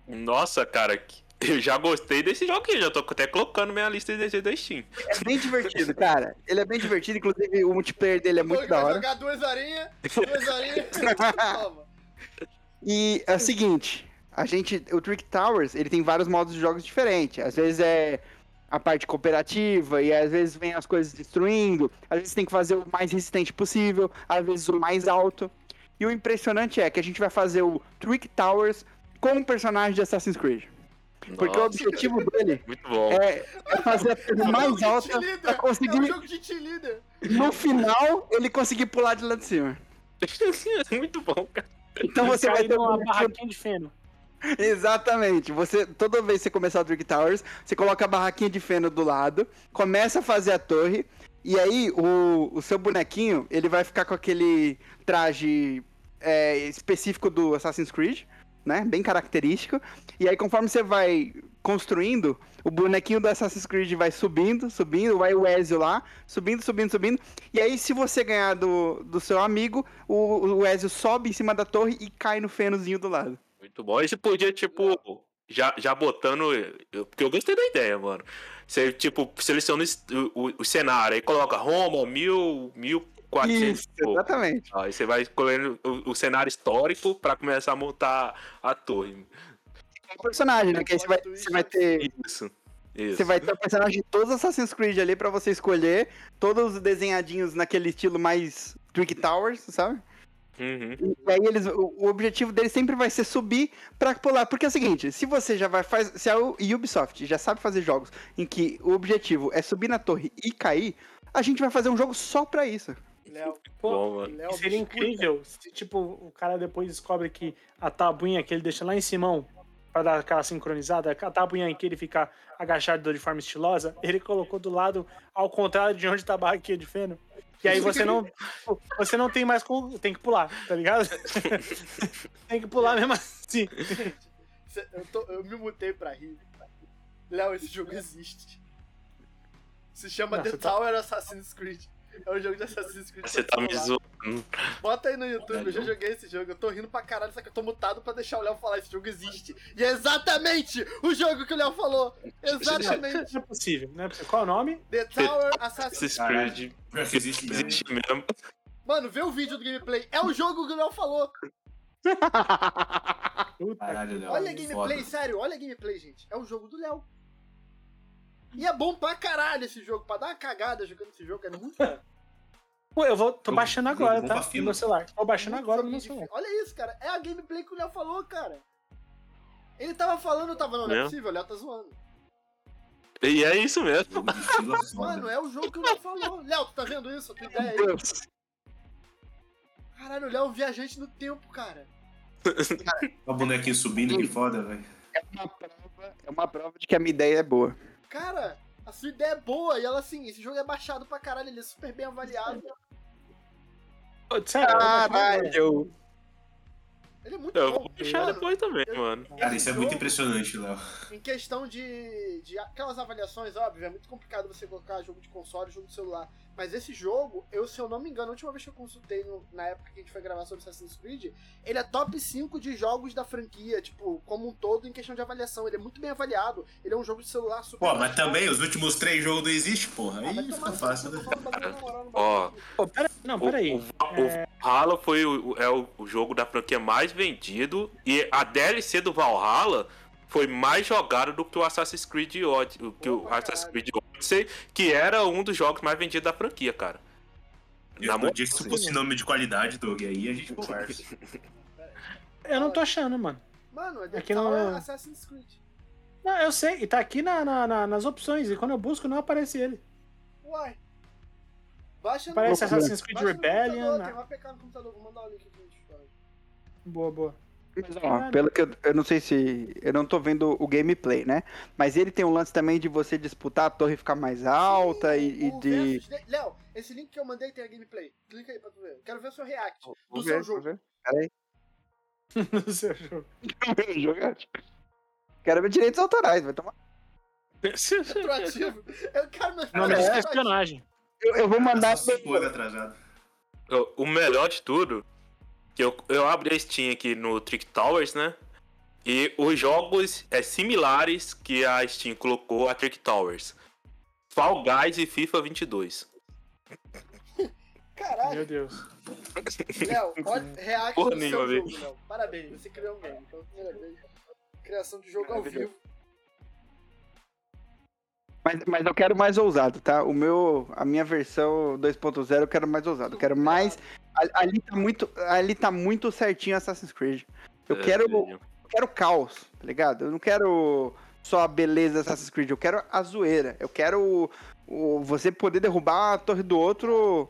Nossa, cara, que- [laughs] eu já gostei desse jogo aqui. Já tô até colocando minha lista de desejo da Steam. É bem divertido, cara. Ele é bem divertido, inclusive o multiplayer dele é muito Doug da hora. jogar duas horinhas, duas horinhas. Toma. [laughs] E é o seguinte, a gente, o Trick Towers, ele tem vários modos de jogos diferentes. Às vezes é a parte cooperativa e às vezes vem as coisas destruindo. Às vezes tem que fazer o mais resistente possível, às vezes o mais alto. E o impressionante é que a gente vai fazer o Trick Towers com um personagem de Assassin's Creed. Porque o Nossa, objetivo dele [laughs] muito bom. é, é fazer a torre mais alta pra É um conseguir, jogo de team leader. no final, ele conseguir pular de lá de cima. [laughs] muito bom, cara. Então você vai Cair ter um bonequinho barraquinha de feno. [laughs] Exatamente. Você toda vez que você começar o Trick Towers, você coloca a barraquinha de feno do lado, começa a fazer a torre e aí o, o seu bonequinho ele vai ficar com aquele traje é, específico do Assassin's Creed, né? Bem característico. E aí conforme você vai construindo, o bonequinho do Assassin's Creed vai subindo, subindo, vai o Ezio lá, subindo, subindo, subindo. E aí se você ganhar do, do seu amigo, o, o Ezio sobe em cima da torre e cai no fenozinho do lado. Muito bom. E você podia, tipo, já, já botando. eu- Porque eu gostei da ideia, mano. Você, tipo, seleciona o, o, o cenário, aí coloca Roma, mil, 1400. Isso, e pouco. exatamente. Aí você vai escolhendo o, o cenário histórico pra começar a montar a torre. o personagem, né? Que aí você vai, você vai ter. Isso. Isso. Você vai ter o personagem de todos os Assassin's Creed ali pra você escolher, todos desenhadinhos naquele estilo mais Trick Towers, sabe? Uhum. E aí eles, o, o objetivo deles sempre vai ser subir pra pular. Porque é o seguinte, se você já vai faz, se a Ubisoft já sabe fazer jogos em que o objetivo é subir na torre e cair, a gente vai fazer um jogo só pra isso. Léo, Pô, Bom, mano. Léo, seria incrível se, tipo, o cara depois descobre que a tabuinha que ele deixa lá em cima pra dar aquela sincronizada, a tabuinha em que ele fica agachado de forma estilosa, ele colocou do lado ao contrário de onde tá a barraquinha de feno. E aí você não, [laughs] você não tem mais como, tem que pular, tá ligado? [laughs] tem que pular mesmo assim. Eu, tô- eu me mutei pra rir. Léo, esse jogo existe. Se chama Nossa, The tá- Tower Assassin's Creed. É um jogo de Assassin's Creed. Você tá me zoando. Bota aí no YouTube, eu já joguei esse jogo. Eu tô rindo pra caralho, só que eu tô mutado pra deixar o Léo falar. Esse jogo existe. E é exatamente o jogo que o Léo falou. Exatamente. Não é possível, é possível. Qual é o nome? The Tower Assassin's. Creed existe mesmo. existe mesmo. Mano, vê o vídeo do gameplay. É o jogo que o Léo falou. [laughs] Puta Caralho, Léo. Olha a gameplay, foda. sério, olha a gameplay, gente. É o jogo do Léo. E é bom pra caralho esse jogo. Pra dar uma cagada jogando esse jogo é muito bom. Pô, eu vou, tô baixando agora, tá? No meu celular. Tô baixando agora no meu celular. Olha isso, cara. É a gameplay que o Léo falou, cara. Ele tava falando, eu tava, não, não é Meu. possível, o Léo tá zoando. E é isso mesmo. Fila foda. Mano, é o jogo que o Léo falou. Léo, tu tá vendo isso? A tua ideia aí? Caralho, o Léo é um viajante no tempo, cara. [laughs] Olha o bonequinho subindo, que foda, velho. É uma prova, é uma prova de que a minha ideia é boa. Cara, a sua ideia é boa. E ela, assim, esse jogo é baixado pra caralho. Ele é super bem avaliado. Caralho. Ele é muito Eu bom. vou deixar Mano, depois também, eu- mano. Cara, isso é muito impressionante, Léo. Em questão de, de aquelas avaliações, óbvio, é muito complicado você colocar jogo de console jogo de celular. Mas esse jogo, eu, se eu não me engano, a última vez que eu consultei no- na época que a gente foi gravar sobre Assassin's Creed, ele é top 5 de jogos da franquia, tipo, como um todo, em questão de avaliação. Ele é muito bem avaliado. Ele é um jogo de celular super. Pô, mas também os últimos três jogos não existem, porra. Ah, Aí fica fácil, né? Ó, pera, não, O, peraí. o, o Valhalla foi o, é o, o jogo da franquia mais vendido e a DLC do Valhalla foi mais jogada do que o Assassin's Creed Odyssey, o- que o Assassin's. Creed Odyssey, que era um dos jogos mais vendidos da franquia, cara. Eu, Na no dia que isso fosse nome de qualidade, Doug, aí a gente conversa. [laughs] Eu não tô achando, mano. Mano, é Aqui Tower no- Assassin's Creed. Não, eu sei, e tá aqui na, na- na- nas opções, e quando eu busco não aparece ele. Uai. Baixa no Loucura. Assassin's Creed Rebellion. computador, na- Tem um APK no computador, vou mandar o link aqui no Discord. Boa, boa. Mas, ó, pelo que eu, eu não sei se. Eu não tô vendo o gameplay, né? Mas ele tem um lance também de você disputar a torre ficar mais alta Sim, e, e de. Léo, esse link que eu mandei tem a gameplay. Clica aí pra tu ver. Quero ver o seu react do Vou seu ver, jogo. vou ver. Peraí. No [laughs] seu jogo. Jogar. [laughs] Quero ver direitos autorais, vai tomar. [laughs] Proativo. Eu quero meu Não, mas é espionagem. Eu, eu vou mandar. Anos atrasado. O melhor de tudo, que eu, eu abri a Steam aqui no Trick Towers, né? E os jogos é, similares que a Steam colocou a Trick Towers. Fall Guys e FIFA 22. Caralho, Meu Deus. Léo, olha, react Porra do seu jogo. Léo. Parabéns, você criou um game. Pela primeira vez. Criação de jogo ao vivo. Mas, mas eu quero mais ousado, tá? O meu, a minha versão 2.0 eu quero mais ousado. Eu quero mais. Ali, tá muito, ali tá muito certinho Assassin's Creed. Eu É, quero, eu quero caos, tá ligado? Eu não quero só a beleza Assassin's Creed, eu quero a zoeira. Eu quero o, o- você poder derrubar a torre do outro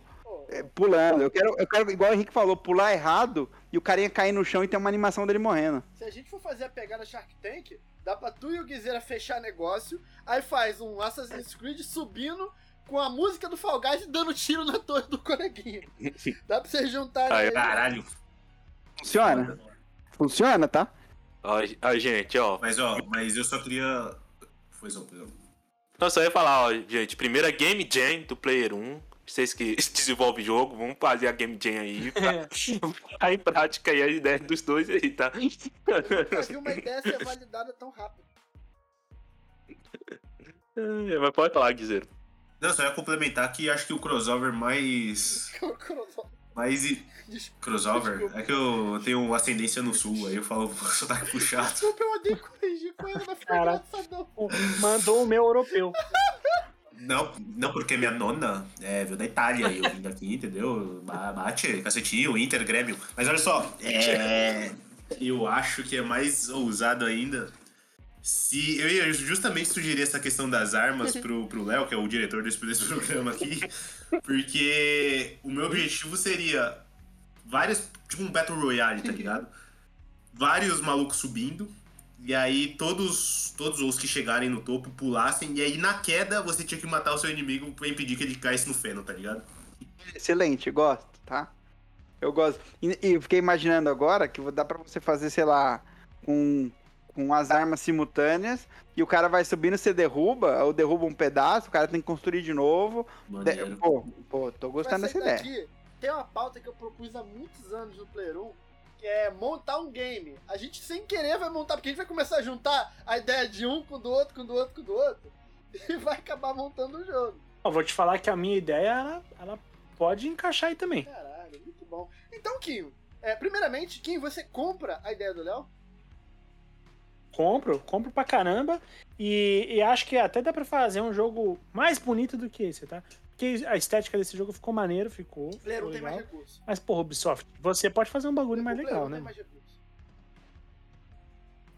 é, pulando. Eu quero, eu quero, igual o Henrique falou, pular errado e o carinha cair no chão e ter uma animação dele morrendo. se a gente for fazer a pegada Shark Tank, dá pra tu e o Guizeira fechar negócio, aí faz um Assassin's Creed subindo com a música do Fall Guys e dando tiro na torre do coleguinha. [laughs] Dá pra vocês juntarem. Caralho. Funciona? Funciona, tá? Ó, ó, gente, ó. Mas, ó, mas eu só queria... Foi só, foi só. Não, só ia falar, ó, gente. Primeira Game Jam do Player 1. Vocês que [laughs] desenvolvem jogo, vamos fazer a Game Jam aí. Pra [laughs] colocar em prática aí a ideia dos dois aí, tá? Nunca uma ideia ser validada tão rápido. [laughs] É, Mas pode falar, Guizeiro. Não, só ia complementar que acho que o crossover mais... Mais... i- Desculpa, Crossover? Desculpa. É que eu tenho ascendência no sul, aí eu falo sotaque puxado. desculpa, eu odeio corrigir mas foi Caraca. engraçadão. Mandou o meu europeu. Não, não, porque minha nona é, veio da Itália e eu vim daqui, [laughs] entendeu? Ba- Bate, cacetinho, Inter, Grêmio. Mas olha só, é, eu acho que é mais ousado ainda se... Eu ia justamente sugerir essa questão das armas pro pro Léo, que é o diretor desse, desse programa aqui, porque o meu objetivo seria várias... Tipo um Battle Royale, tá ligado? Vários malucos subindo, e aí todos, todos os que chegarem no topo pulassem, e aí na queda você tinha que matar o seu inimigo pra impedir que ele caísse no feno, tá ligado? Excelente, gosto, tá? Eu gosto. E, e eu fiquei imaginando agora que dá pra você fazer, sei lá, com com as armas simultâneas, e o cara vai subindo, você derruba, ou derruba um pedaço, o cara tem que construir de novo. De-. Pô, pô, tô gostando dessa ideia. daqui, Tem uma pauta que eu propus há muitos anos no Player 1, que é montar um game. A gente sem querer vai montar, porque a gente vai começar a juntar a ideia de um com o do outro, com o do outro, com o do outro, [laughs] e vai acabar montando o jogo. Eu vou te falar que a minha ideia, ela, ela pode encaixar aí também. Caralho, muito bom. Então, Kim, é, primeiramente, Kim, você compra a ideia do Léo? Compro, compro pra caramba. E, e acho que até dá pra fazer um jogo mais bonito do que esse, tá? Porque a estética desse jogo ficou maneiro, ficou. Player 1 ficou tem mais legal. recursos. Mas, porra, Ubisoft, você pode fazer um bagulho mais legal, 1 né? tem mais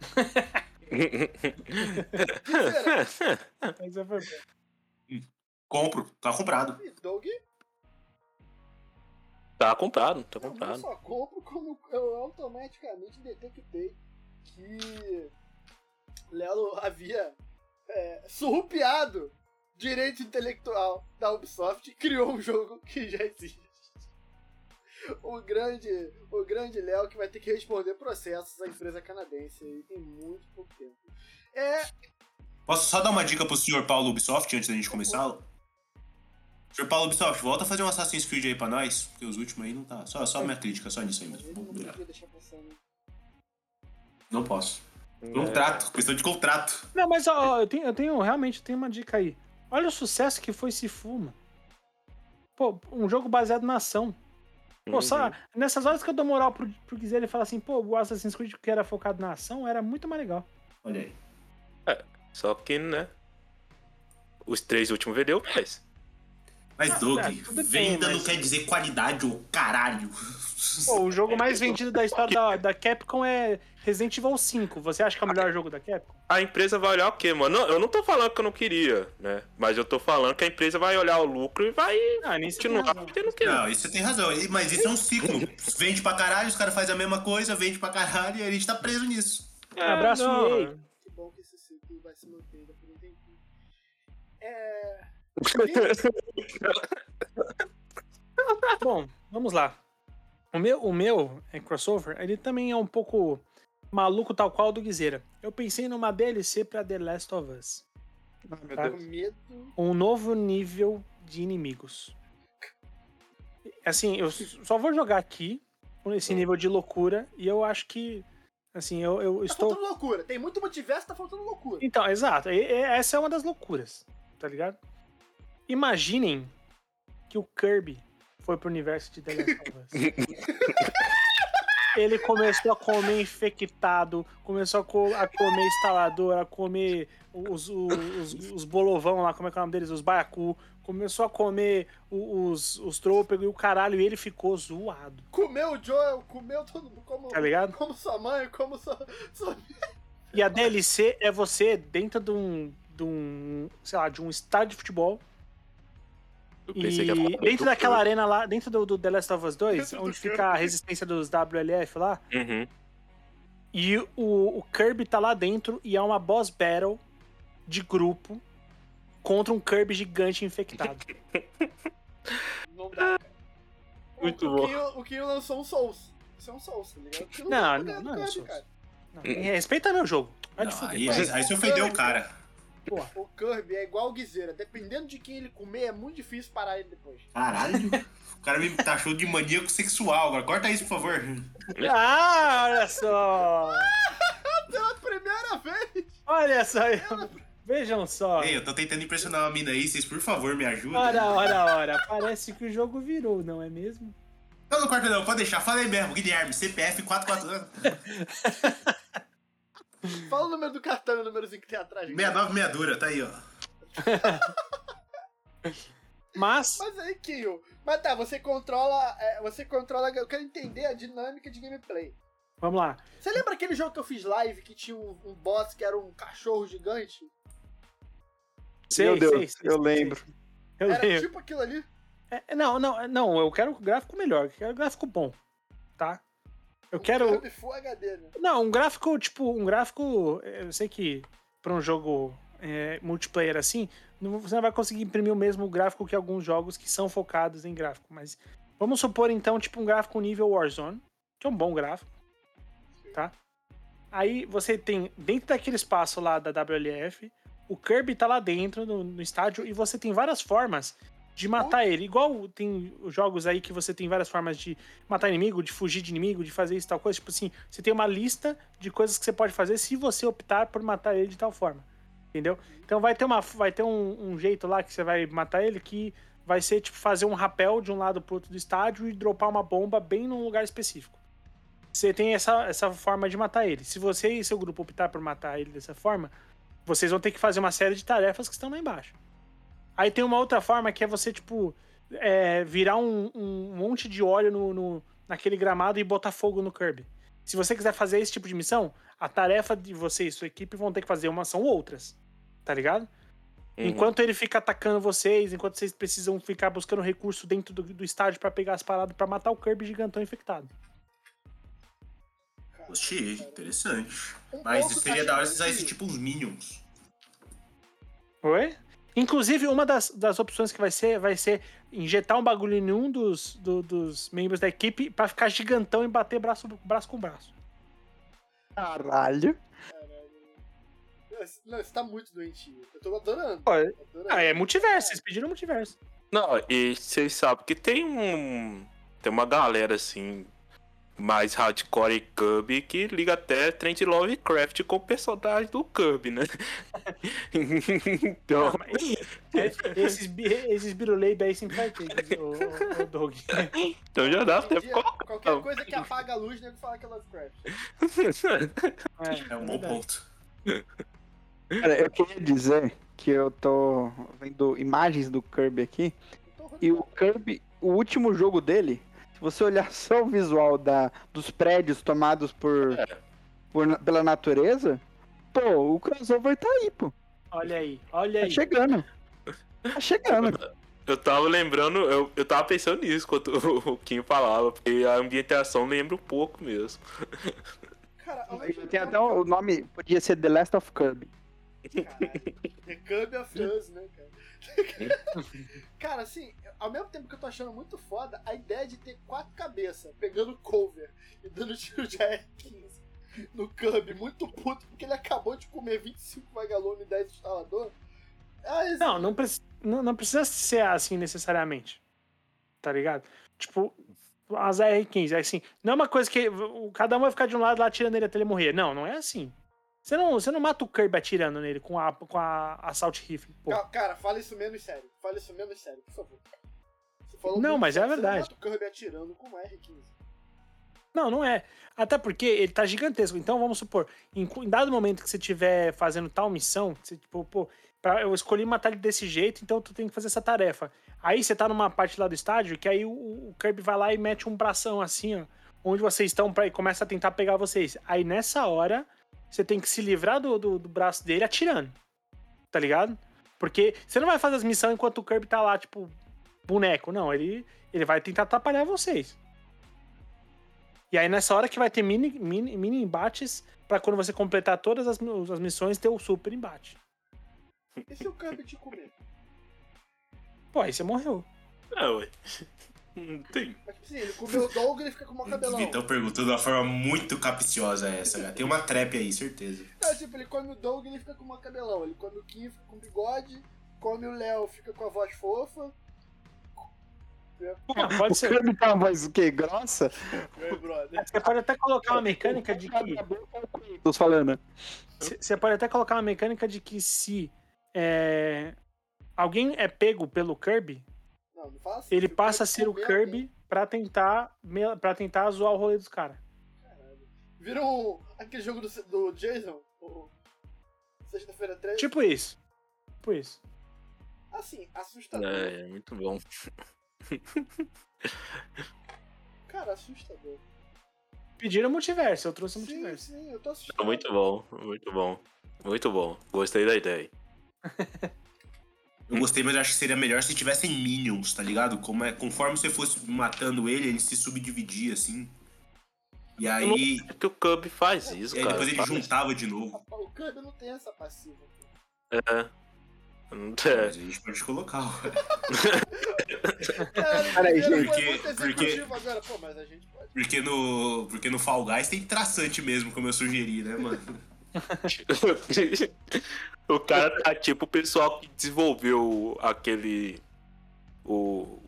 [laughs] Mas é Compro, tá comprado. Doug, Tá comprado, tá eu comprado. só compro, como eu automaticamente detectei que Léo havia é, surrupiado direito intelectual da Ubisoft e criou um jogo que já existe. O grande, o grande Léo que vai ter que responder processos à empresa canadense aí em muito pouco tempo. É, Posso só dar uma dica pro senhor Paulo Ubisoft antes da gente começar? Senhor Paulo Ubisoft, volta a fazer um Assassin's Creed aí pra nós, porque os últimos aí não tá. Só, só minha crítica, só nisso aí mesmo. não Obrigado. podia deixar passar, né? Não posso. É. Contrato, questão de contrato. Não, mas ó, eu tenho, eu tenho realmente tenho uma dica aí. Olha o sucesso que foi Sifu. Pô, um jogo baseado na ação. Pô, Uhum. só, nessas horas que eu dou moral pro, pro Guizer, ele fala assim, pô, o Assassin's Creed que era focado na ação era muito mais legal. Olha aí. Só que, né? Os três últimos vendeu mais. Mas, Doug, é, tudo bem, venda não mas- quer dizer qualidade, ô caralho. Pô, o jogo mais vendido da [laughs] história da, da Capcom é Resident Evil 5. Você acha que é o melhor jogo da Capcom? A empresa vai olhar o quê, mano? Não, eu não tô falando que eu não queria, né? Mas eu tô falando que a empresa vai olhar o lucro e vai Ah, sei. continuar porque não quer. Não, isso você tem razão. Mas isso é um ciclo. Vende pra caralho, os caras fazem a mesma coisa, vende pra caralho e a gente tá preso nisso. É, Abraço, não. EA. Que bom que esse ciclo vai se manter ainda por um tempinho. É. [laughs] Bom, vamos lá. O meu, o meu é, crossover, ele também é um pouco maluco, tal qual o do Guizeira. Eu pensei numa DLC pra The Last of Us. Ai, meu Tá. Deus. medo. Um novo nível de inimigos. Assim, eu só vou jogar aqui com esse nível de loucura e eu acho que, assim, eu, eu Tá estou... faltando loucura. Tem muito multiverso, tá faltando loucura. Então, exato. E- e- essa é uma das loucuras, tá ligado? Imaginem que o Kirby foi pro universo de The Last of Us. [laughs] Ele começou a comer infectado, começou a, co- a comer instalador, a comer os, os, os, os bolovão lá, como é que é o nome deles? Os baiacu. Começou a comer os, os trôpegos e o caralho, e ele ficou zoado, Comeu o Joel, comeu todo mundo. Como, tá ligado? como sua mãe, como sua. sua... [laughs] E a DLC é você dentro de um, de um, sei lá, de um estádio de futebol, Eu E pensei que ia falar dentro daquela Kirby. arena lá, dentro do, do The Last of Us 2, Dentro do onde fica a resistência dos WLF lá, Uhum. e o, o Kirby tá lá dentro e é uma boss battle de grupo contra um Kirby gigante infectado. Não [laughs] Muito o, bom. O Kinho lançou um Souls. Isso é um Souls, tá ligado? Não, não, ganhar não do é Kirby, Souls. Não, respeita meu jogo. Não, aí, aí você ofendeu o cara. Porra. [laughs] O Kirby é igual o Guizeira. Dependendo de quem ele comer, é muito difícil parar ele depois. Caralho. O cara me taxou de maníaco sexual. Agora corta isso, por favor. Ah, olha só! [laughs] Pela primeira vez! Olha só! Vejam só. Ei, eu tô tentando impressionar uma mina aí, vocês por favor me ajudem. Ora, ora, ora. Parece que o jogo virou, não é mesmo? Não, não corta não, pode deixar. Falei mesmo, Guilherme, CPF 442. [laughs] [laughs] Fala o número do cartão e o númerozinho que tem atrás. Guilherme. 69 meia dura, tá aí, ó. [laughs] Mas, Mas aí, Kinho. Mas tá, você controla. é, você controla. Eu quero entender a dinâmica de gameplay. vamos lá. Você lembra aquele jogo que eu fiz live que tinha um, um boss que era um cachorro gigante? Sei, Meu Deus, sei, sei, eu sei, lembro. Eu Era lembro. tipo aquilo ali. É, não, não, não, eu quero gráfico melhor, eu quero gráfico bom, tá? Eu quero. Full HD, né? Não, um gráfico, tipo, um gráfico. Eu sei que pra um jogo é, multiplayer assim, não- você não vai conseguir imprimir o mesmo gráfico que alguns jogos que são focados em gráfico. Mas vamos supor então, tipo, um gráfico nível Warzone, que é um bom gráfico, tá? Aí você tem, dentro daquele espaço lá da WLF, o Kirby tá lá dentro no, no estádio e você tem várias formas de matar ele. Igual tem os jogos aí que você tem várias formas de matar inimigo, de fugir de inimigo, de fazer isso tal coisa. Tipo assim, você tem uma lista de coisas que você pode fazer se você optar por matar ele de tal forma. Entendeu? Então vai ter, uma, vai ter um, um jeito lá que você vai matar ele que vai ser tipo fazer um rapel de um lado pro outro do estádio e dropar uma bomba bem num lugar específico. Você tem essa, essa forma de matar ele. Se você e seu grupo optar por matar ele dessa forma, vocês vão ter que fazer uma série de tarefas que estão lá embaixo. Aí tem uma outra forma que é você, tipo, é, virar um, um, monte de óleo no, no, naquele gramado e botar fogo no Kirby. Se você quiser fazer esse tipo de missão, a tarefa de você e sua equipe vão ter que fazer uma são outras. Tá ligado? Uhum. Enquanto ele fica atacando vocês, enquanto vocês precisam ficar buscando recurso dentro do, do estádio para pegar as paradas para matar o Kirby gigantão infectado. Gostei, interessante. Um Mas seria da hora se usasse tipo uns Minions. Oi? Inclusive, uma das, das opções que vai ser vai ser injetar um bagulho em um dos, do, dos membros da equipe para ficar gigantão e bater braço, braço com braço. Caralho. Não, você tá muito doentinho. Eu tô adorando. Olha, adorando. Ah, é multiverso, vocês pediram multiverso. Não, e vocês sabem que tem um. Tem uma galera assim, mais hardcore Kirby que liga até Trent Lovecraft com o personagem do Kirby, né? [laughs] então. Não, é, esses, esses biruleibe aí sempre vai ter, o, o, Doug. Então já dá até Qualquer coisa que apaga a luz, nego fala que é Lovecraft. É, é um bom ponto. Cara, eu queria dizer que eu tô vendo imagens do Kirby aqui. E o Kirby, o último jogo dele, se você olhar [laughs] só o visual da, dos prédios tomados por, é. por pela natureza, pô, o crossover tá aí, pô. Olha aí, olha tá aí. Tá chegando. Tá chegando. Eu tava lembrando, eu, eu tava pensando nisso quando [laughs] o Kim falava, porque a ambientação lembra um pouco mesmo. [laughs] Cara, Tem até o nome, podia ser The Last of Kirby. The Kirby of Us, né, cara? [laughs] cara, assim, ao mesmo tempo que eu tô achando muito foda, a ideia de ter quatro cabeças pegando cover e dando tiro de AR-15 no Kirby, muito puto, porque ele acabou de comer 25 Vagalone e 10 instalador. Ah, não, não, preci não, não, precisa ser assim necessariamente. Tá ligado? Tipo, as AR-15, é assim, não é uma coisa que cada um vai ficar de um lado lá atirando nele até ele morrer. Não, não é assim. Você não, você não mata o Kirby atirando nele com a, com a Assault Rifle. Pô. Cara, fala isso menos sério. Fala isso menos sério, por favor. não, mas é verdade. Você não mata o Kirby atirando com uma R15. Não, não é. Até porque ele tá gigantesco. Então, vamos supor, em, em dado momento que você estiver fazendo tal missão, você, tipo, pô, pra, eu escolhi matar ele desse jeito, então tu tem que fazer essa tarefa. Aí você tá numa parte lá do estádio que aí o, o Kirby vai lá e mete um bração assim, ó, onde vocês estão, pra, e começa a tentar pegar vocês. Aí nessa hora você tem que se livrar do, do, do, braço dele atirando. Tá ligado? Porque você não vai fazer as missões enquanto o Kirby tá lá, tipo, boneco. Não, ele, ele vai tentar atrapalhar vocês. E aí nessa hora que vai ter mini, mini, mini embates para quando você completar todas as, as missões ter o super embate. E se o Kirby te comer? Pô, aí você morreu. É, ué. Tem. Mas, tipo assim, ele comeu o e ele fica com uma cabelão. Então perguntou de uma forma muito capciosa essa, cara. Tem uma trap aí, certeza. Não, tipo, ele come o Doug e ele fica com uma cabelão. Ele come o Kim, fica com bigode. Come o Léo, fica com a voz fofa. Ah, pode o ser. Kirby tá uma voz o quê? Grossa? É, brother. Você pode até colocar uma mecânica de que. Tô falando. Você pode até colocar uma mecânica de que se é, alguém é pego pelo Kirby, não, não assim, ele passa a ser o Kirby pra tentar, pra tentar zoar o rolê dos caras. Vira um, aquele jogo do, do Jason, Sexta-feira 13. Tipo isso. Tipo isso. Assim, assustador. É, é muito bom. [laughs] Cara, assustador. Pediram multiverso, eu trouxe multiverso. Sim, sim, eu tô assustado. Muito bom, muito bom. Muito bom. Gostei da ideia. [laughs] Eu gostei, mas eu acho que seria melhor se tivessem minions, tá ligado? Como é, conforme você fosse matando ele, ele se subdividia, assim. E aí. É que o Cub faz isso, e aí cara. depois ele faz juntava de novo. O Cub não tem essa passiva. É. Não tem. Mas a gente pode colocar. [laughs] Peraí, gente. Porque- executivo agora. Pô, mas a gente pode. Porque no, porque no Fall Guys tem traçante mesmo, como eu sugeri, né, mano? [laughs] o cara tá tipo o pessoal que desenvolveu aquele. O.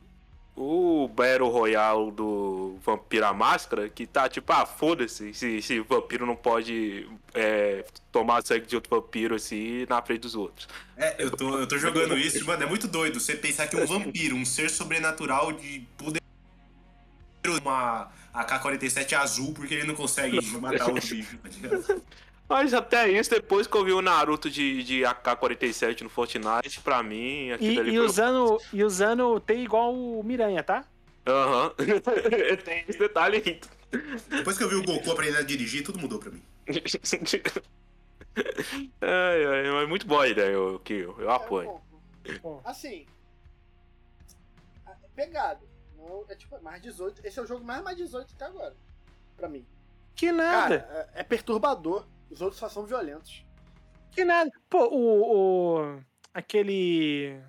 O Battle Royale do Vampiro à Máscara, que tá tipo, ah, foda-se, se, se vampiro não pode é, tomar sangue de outro vampiro assim na frente dos outros. É, eu tô, eu tô jogando isso, mano, é muito doido você pensar que um vampiro, um ser sobrenatural de poder. Uma AK-47 azul porque ele não consegue matar os bichos, tá? Mas até isso, depois que eu vi o Naruto de, de AK-47 no Fortnite, pra mim, E, e usando, e usando T igual o Miranha, tá? Aham. [laughs] Tem esse detalhe aí. Depois que eu vi o Goku aprendendo a dirigir, tudo mudou pra mim. [laughs] ai, ai, mas muito boa a ideia, eu, que eu, eu É apoio. bom. Bom. Assim. é Pegado. Não, é tipo mais 18. Esse é o jogo mais mais 18 até agora. Pra mim. Que nada, Cara, é, é perturbador. Os outros só são violentos. que nada. Pô, o, o- Aquele.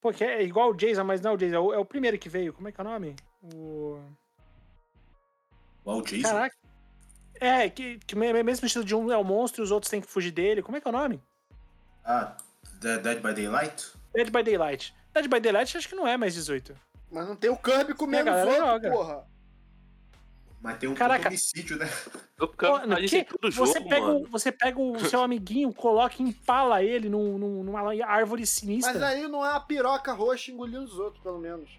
Pô, que é igual o Jason, mas não é o Jason, é o, é o primeiro que veio. Como é que é o nome? O. Uau, Jason. Caraca. É, que, que me- mesmo estilo de um é o monstro e os outros têm que fugir dele. Como é que é o nome? Ah, Dead Dead by Daylight? Dead by Daylight. Dead by Daylight acho que não é mais 18. Mas não tem o Kirby comendo os galera porra. Mas tem um Caraca. homicídio, né? Que? gente todo jogo, você, pega, mano. o, você pega o seu amiguinho, coloca e empala ele num, num- numa árvore sinistra. Mas aí não é a piroca roxa engolindo os outros, pelo menos.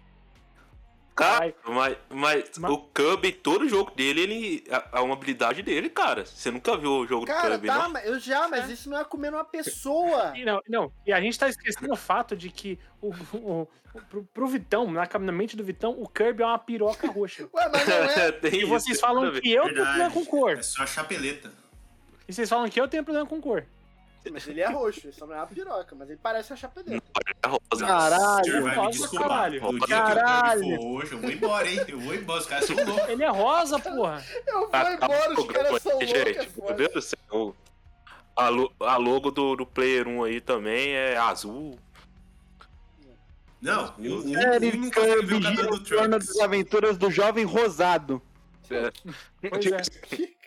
Cara, mas, mas Ma- o Kirby, todo jogo dele, ele. É uma habilidade dele, cara. Você nunca viu o jogo do Cara, Kirby, tá, não? mas eu já, mas É. isso não é comendo uma pessoa. E não, não, e a gente tá esquecendo o fato de que o, o- o- pro, pro Vitão, na, na mente do Vitão, o Kirby é uma piroca roxa. Ué, mas não é. [laughs] E vocês falam que eu tenho problema com cor. É só a chapeleta. E vocês falam que eu tenho problema com cor. Mas ele é roxo, só não é uma piroca, mas ele parece uma chapeleta. É rosa. Caralho. O vai me desculpar. caralho. No dia que Caralho. o Kirby for roxo, eu vou embora, hein? Eu vou embora, os caras são loucos. Ele é rosa, porra. Eu vou Acaba embora, o os caras são loucos, é Gente, meu foda. Deus do céu. A, lo- a logo do, do Player 1 aí também é azul. Não, eu, eu, Série eu o do em torno Trunks. das aventuras do jovem rosado. Pois é. [laughs]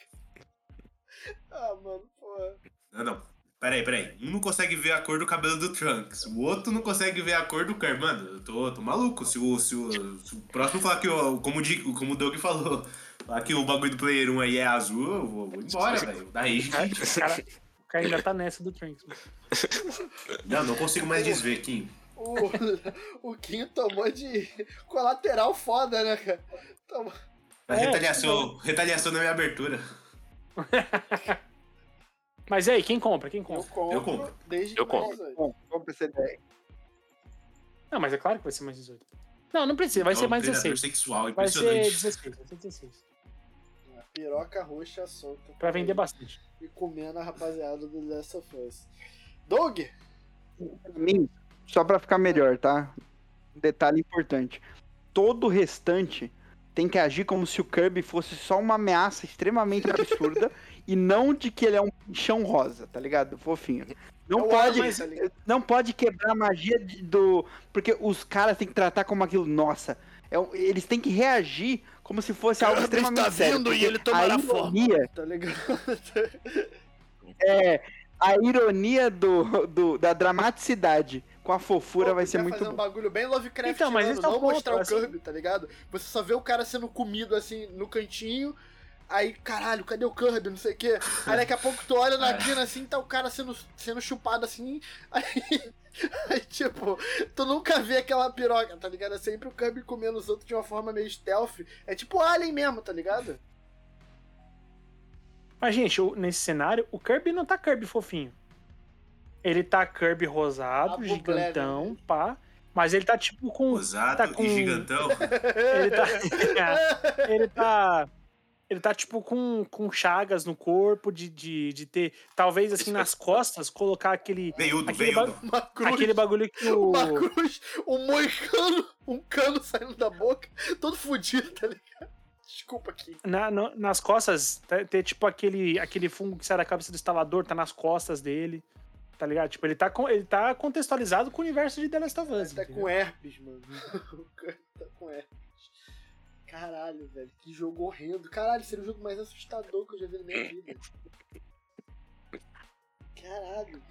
Ah, mano, porra. Não, não. Peraí, peraí. Um não consegue ver a cor do cabelo do Trunks. O outro não consegue ver a cor do Kirby. Mano, eu tô, tô maluco. Se o, se, o, se o próximo falar que, o, como, como o Doug falou, falar que o bagulho do Player 1 aí é azul, eu vou, vou embora, velho. Daí, [laughs] O cara, o cara ainda tá nessa do Trunks. não, não consigo mais desver, Kim. O, o Kim tomou de colateral foda, né, cara? Tomou- A É, retaliação, retaliação na minha abertura. [laughs] Mas e aí, quem compra? Quem Eu compra? compro, Eu compro. desde Eu compro. 18. Bom, compra essa ideia. Não, mas é claro que vai ser mais 18. Não, não precisa, vai É ser mais predador 16. sexual, Vai ser impressionante. 16, vai ser 16. A piroca roxa solta. Pra vender bastante. E comendo a rapaziada do Last of Us. Doug? Pra mim, só pra ficar melhor, tá? Um detalhe importante. Todo o restante tem que agir como se o Kirby fosse só uma ameaça extremamente absurda [laughs] e não de que ele é um chão rosa, tá ligado? Fofinho. Não pode, tá não pode quebrar a magia de- do. Porque os caras têm que tratar como aquilo. Nossa, é eles têm que reagir como se fosse algo Kirby extremamente está sério. vindo e ele tomará a ironia, Tá ligado? é, a ironia do, do- da dramaticidade com a fofura Pô, vai ser muito fazer bom. um bagulho bem Lovecraft, Então, mas esse é o não ponto, mostrar o assim. Kirby, tá ligado? Você só vê o cara sendo comido assim no cantinho, aí, caralho, cadê o Kirby, não sei o quê. Aí daqui a pouco tu olha na quina assim, tá o cara sendo, sendo chupado assim, [laughs] aí, aí tipo, tu nunca vê aquela piroca, tá ligado? É sempre o Kirby comendo os outros de uma forma meio stealth. É tipo Alien mesmo, tá ligado? Mas, gente, o- nesse cenário, o Kirby não tá Kirby fofinho. Ele tá Kirby rosado, Tá gigantão, né? pá. Mas ele tá tipo com. Rosado tá com- e gigantão. [laughs] Ele tá. ele tá. Ele tá, tipo, com, com chagas no corpo, de, de, de ter. Talvez assim nas costas, colocar aquele. Veiudo, Aquele veiudo. Uma cruz. Aquele bagulho que o. Uma cruz, um moicano, um cano saindo da boca, todo fudido, tá ligado? Desculpa aqui. na- no- nas costas, tá- ter tipo aquele, aquele fungo que sai da cabeça do instalador, tá nas costas dele. Tá ligado? Tipo, ele tá, com- ele tá contextualizado com o universo de The Last of Us. Ele tá entendeu? com herpes, mano. [laughs] O cara tá com herpes. Caralho, velho. Que jogo horrendo. Caralho, seria o jogo mais assustador que eu já vi na minha vida. Caralho.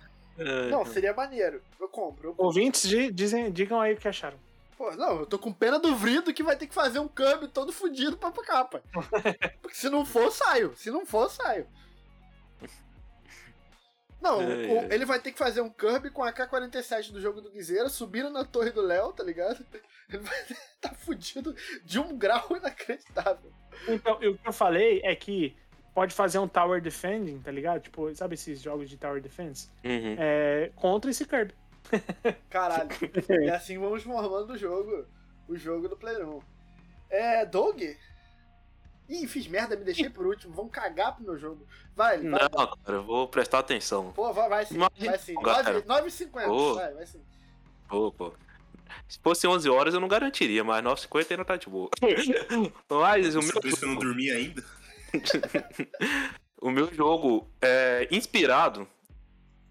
Não, seria maneiro. Eu compro, eu compro. Ouvintes, di- dizem, digam aí o que acharam. Pô, não, eu tô com pena do Vrido que vai ter que fazer um câmbio todo fudido pra pra capa. [laughs] Porque se não for, eu saio. Se não for, eu saio. Não, Ai, o- ai. ele vai ter que fazer um Kirby com a K-47 do jogo do Guizeira, subindo na torre do Léo, tá ligado? [laughs] Ele vai [laughs] tá fudido de um grau [laughs] inacreditável. Então, o que eu falei é que pode fazer um Tower Defending, tá ligado? Tipo, sabe esses jogos de Tower Defense? Uhum. É, contra esse Kirby. Caralho. e assim vamos formando o jogo. O jogo do Play 1. É. Doug? Ih, fiz merda, me deixei por último. Vão cagar pro meu jogo. Vai, vai. Não, cara, eu vou prestar atenção. Pô, vai, vai sim. Imagina, Vai sim. cara. 9,50. Pô. Vai, vai sim. Pô, pô. Se fosse 11 horas eu não garantiria, mas 9h50 ainda tá de boa. [laughs] Mas o meu, Por isso que eu não dormi ainda. [laughs] o meu jogo é inspirado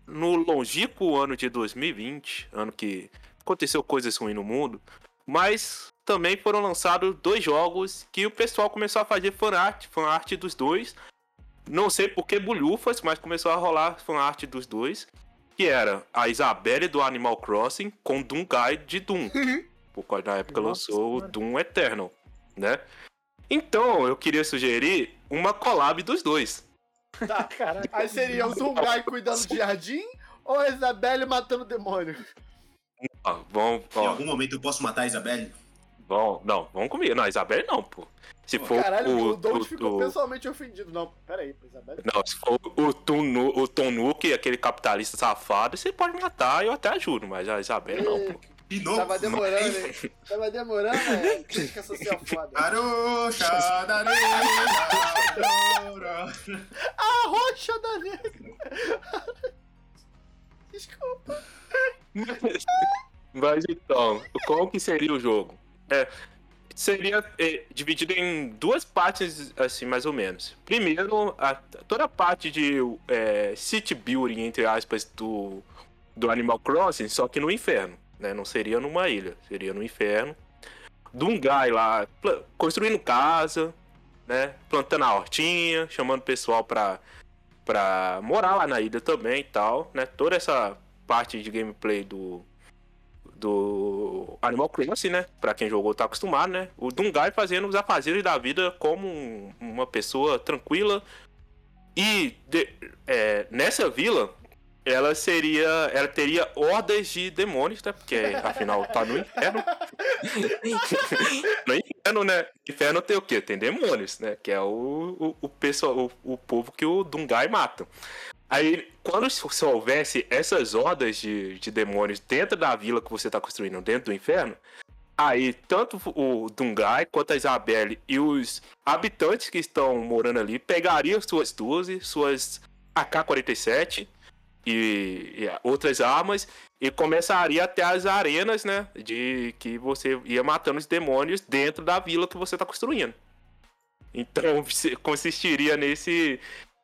no longínquo ano de 2020, ano que aconteceu coisas ruins no mundo, mas também foram lançados dois jogos que o pessoal começou a fazer fanart, fanart dos dois. Não sei por que bulhufas, mas começou a rolar fanart dos dois. Que era a Isabelle do Animal Crossing com Doom Guy de Doom. Porque na época Nossa lançou o. Doom Eternal, né? Então, eu queria sugerir uma collab dos dois. Tá. Caraca. Aí seria o Zungai cuidando de jardim ou a Isabelle matando demônio? Ah, vamos, Em algum momento eu posso matar a Isabelle? Vamos, não, vamos comigo. Não, Isabelle não, pô. Se for Caralho, o, o o- ficou o- pessoalmente ofendido. Não, pera aí, Isabelle. Não, se for o Tom, Nu- o Tom Nook, aquele capitalista safado, você pode matar, eu até ajudo, mas a Isabelle não, pô. De novo? Tava demorando, hein? [laughs] Tava demorando, é. Crítica social foda. Aruxa, daruxa, daruxa. A rocha da negra. [laughs] Desculpa. [laughs] Mas então, qual que seria o jogo? É, seria é, dividido em duas partes, assim, mais ou menos. Primeiro, a- toda a parte de é, city building, entre aspas, do, do Animal Crossing, só que no inferno, né? Não seria numa ilha, seria no inferno. Dungai lá, construindo casa, né? Plantando a hortinha, chamando o pessoal pra, pra morar lá na ilha também e tal, né? Toda essa parte de gameplay do, do Animal Crossing, né? Pra quem jogou tá acostumado, né? O Dungai fazendo os afazeres da vida como um- uma pessoa tranquila. E de- é, nessa vila, ela seria. Ela teria hordas de demônios, né? Porque afinal tá no inferno. no inferno, né? Inferno tem o quê? Tem demônios, né? Que é o, o, o pessoal, o, o povo que o Dungai mata. Aí, quando se se houvesse essas hordas de, de demônios dentro da vila que você tá construindo, dentro do inferno, aí tanto o Dungai quanto a Isabelle e os habitantes que estão morando ali pegariam suas 12, suas AK-47 e, e outras armas e começaria até as arenas, né? De que você ia matando os demônios dentro da vila que você tá construindo. Então, [laughs] consistiria nesse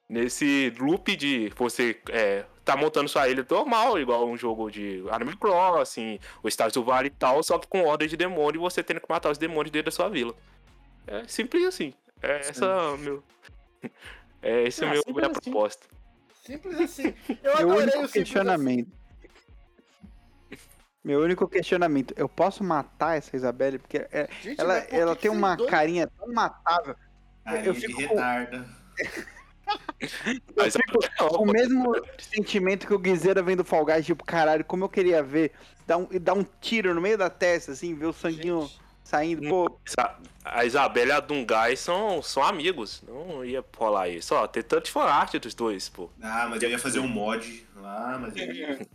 nesse loop de você é, tá montando sua ilha normal, igual um jogo de Animal Crossing, o Stars do Vale e tal, só que com ordem de demônio e você tendo que matar os demônios dentro da sua vila. É simples assim. É essa meu. [laughs] É esse Ah, meu minha assim. proposta. Simples assim. [laughs] Eu Meu adorei único questionamento. [laughs] Meu único questionamento, eu posso matar essa Isabelle? Porque é-. Gente, ela, ela tem uma carinha tão matável. Aí Eu fico retarda. Mas não, O mesmo sentimento que o Guizeira vem do Fall Guys, tipo, caralho, como eu queria ver, dar um, dar um tiro no meio da testa, assim, ver o sanguinho Gente, saindo. Pô, Isa- a Isabela e a Dungai são, são amigos. Não ia rolar isso. Ó, tem tanto fanart dos dois, pô. Ah, mas eu ia fazer um mod lá, mas eu ia.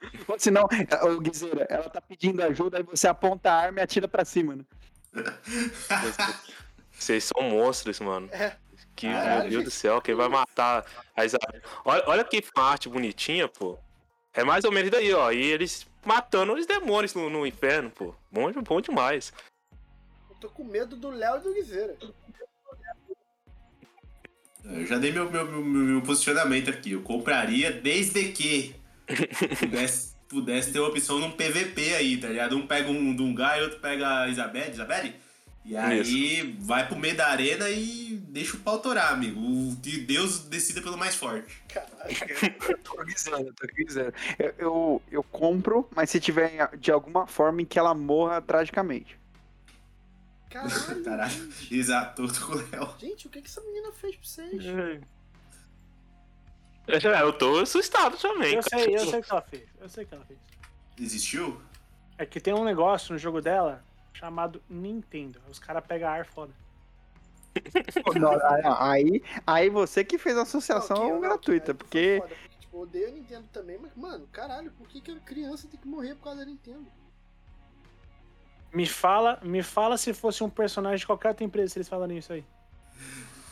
[laughs] ou senão, o Guizeira, ela tá pedindo ajuda, aí você aponta a arma e atira pra cima, né? [laughs] Vocês são monstros, mano. É. Que, Caralho, meu Deus do céu, quem vai matar a Isabela? Olha, olha que arte bonitinha, pô. É mais ou menos daí, ó. E eles matando os demônios no, no inferno, pô. Bom, bom demais. Eu tô com medo do Léo e do Guizeira. Eu já dei meu, meu, meu, meu posicionamento aqui. Eu compraria desde que [laughs] pudesse, pudesse ter uma opção num PVP aí, tá ligado? Um pega um Dungai e outro pega a Isabelle, Isabelle? E aí vai pro meio da arena e deixa o pau torar, amigo. O que Deus decida pelo mais forte. Eu tô avisando, tô avisando. Eu, eu, eu compro, mas se tiver de alguma forma em que ela morra tragicamente. Caralho. Caralho. Exato, tô com o Léo. Gente, o que, que essa menina fez pra vocês? É, eu tô assustado também. Eu sei, eu sei o que ela fez. Eu sei o que ela fez. Existiu? É que tem um negócio no jogo dela chamado Nintendo. Os caras pegam ar foda. Não, aí, aí você que fez a Não, associação eu não, gratuita, porque. foda, tipo, eu odeio a Nintendo também, mas, mano, caralho, por que, que a criança tem que morrer por causa da Nintendo? Me fala, me fala se fosse um personagem de qualquer outra empresa se eles falarem isso aí.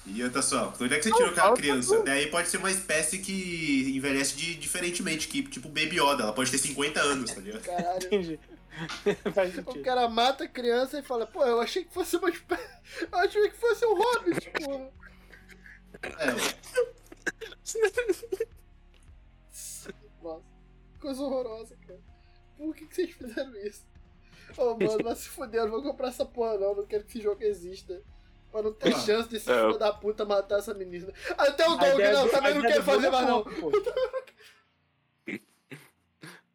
E outra só, onde é que você tirou aquela criança? tudo. Daí pode ser uma espécie que envelhece de, diferentemente, que, tipo Baby Yoda, ela pode ter 50 anos, tá ligado? Caralho. Entendi. [laughs] O cara mata a criança e fala, pô, eu achei que fosse uma [laughs] Eu achei que fosse um hobbit, porra. É, ué. Nossa, coisa horrorosa, cara. Por que, que vocês fizeram isso? Ô, mano, vai se fuder, eu não vou comprar essa porra não, não quero que esse jogo exista. Pra não ter Ah. chance desse É. filho da puta matar essa menina. Até o A Doug, não, do- também não quero fazer Doug mais não. pô.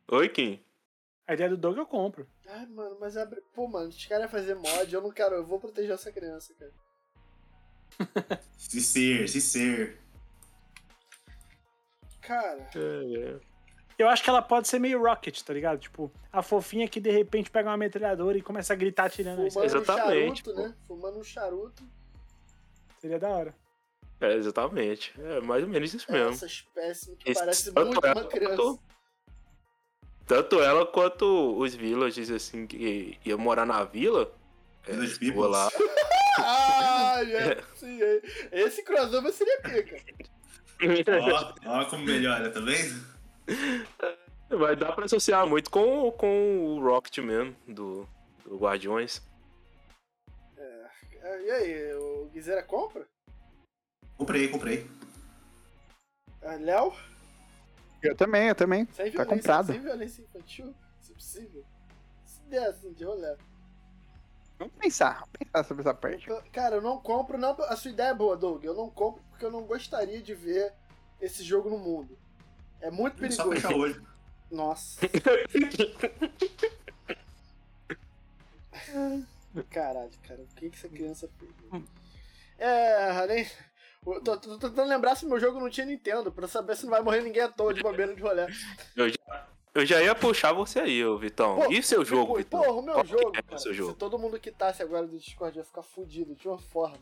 [laughs] Oi, Kim? A ideia do Doug eu compro. Ai, mano, mas abre. Pô, mano, os caras iam fazer mod, eu não quero, eu vou proteger essa criança, cara. [laughs] Se ser, se ser. Cara, Eu acho que ela pode ser meio Rocket, tá ligado? Tipo, a fofinha que de repente pega uma metralhadora e começa a gritar tirando isso. fumando um Exatamente, charuto, pô. né? Fumando um charuto. Seria da hora. É, exatamente. É mais ou menos isso mesmo. Essa espécime que Esse- parece tanto muito uma criança. Tanto ela quanto os villagers, assim, que iam morar na vila. É, Village vou Peoples. lá. Ah, é, sim, é. Esse crossover seria pica. Ó, ó como melhora, tá vendo? Vai dar pra associar muito com, com o Rocket mesmo, do, do Guardiões. É, E aí, o Guizera compra? Comprei, comprei. Ah, Léo? Eu também, eu também. Sem Tá comprado. sem violência infantil, se possível. Se der assim, de rolê. Vamos pensar, vamos pensar sobre essa parte. Eu tô- Cara, eu não compro, não. A sua ideia é boa, Doug. Eu não compro porque eu não gostaria de ver esse jogo no mundo. É muito Só perigoso. fechar o olho. Nossa. [laughs] Caralho, cara, o que, que essa criança fez? né? É, além. Eu Tô, tentando lembrar se meu jogo não tinha Nintendo, pra saber se não vai morrer ninguém à toa de bobeira de rolê. Eu já ia puxar você aí, ô Vitão. Pô, e seu jogo, Vitão? Porra, o meu Qual jogo, é cara, seu se jogo? todo mundo quitasse agora do Discord ia ficar fudido de uma forma.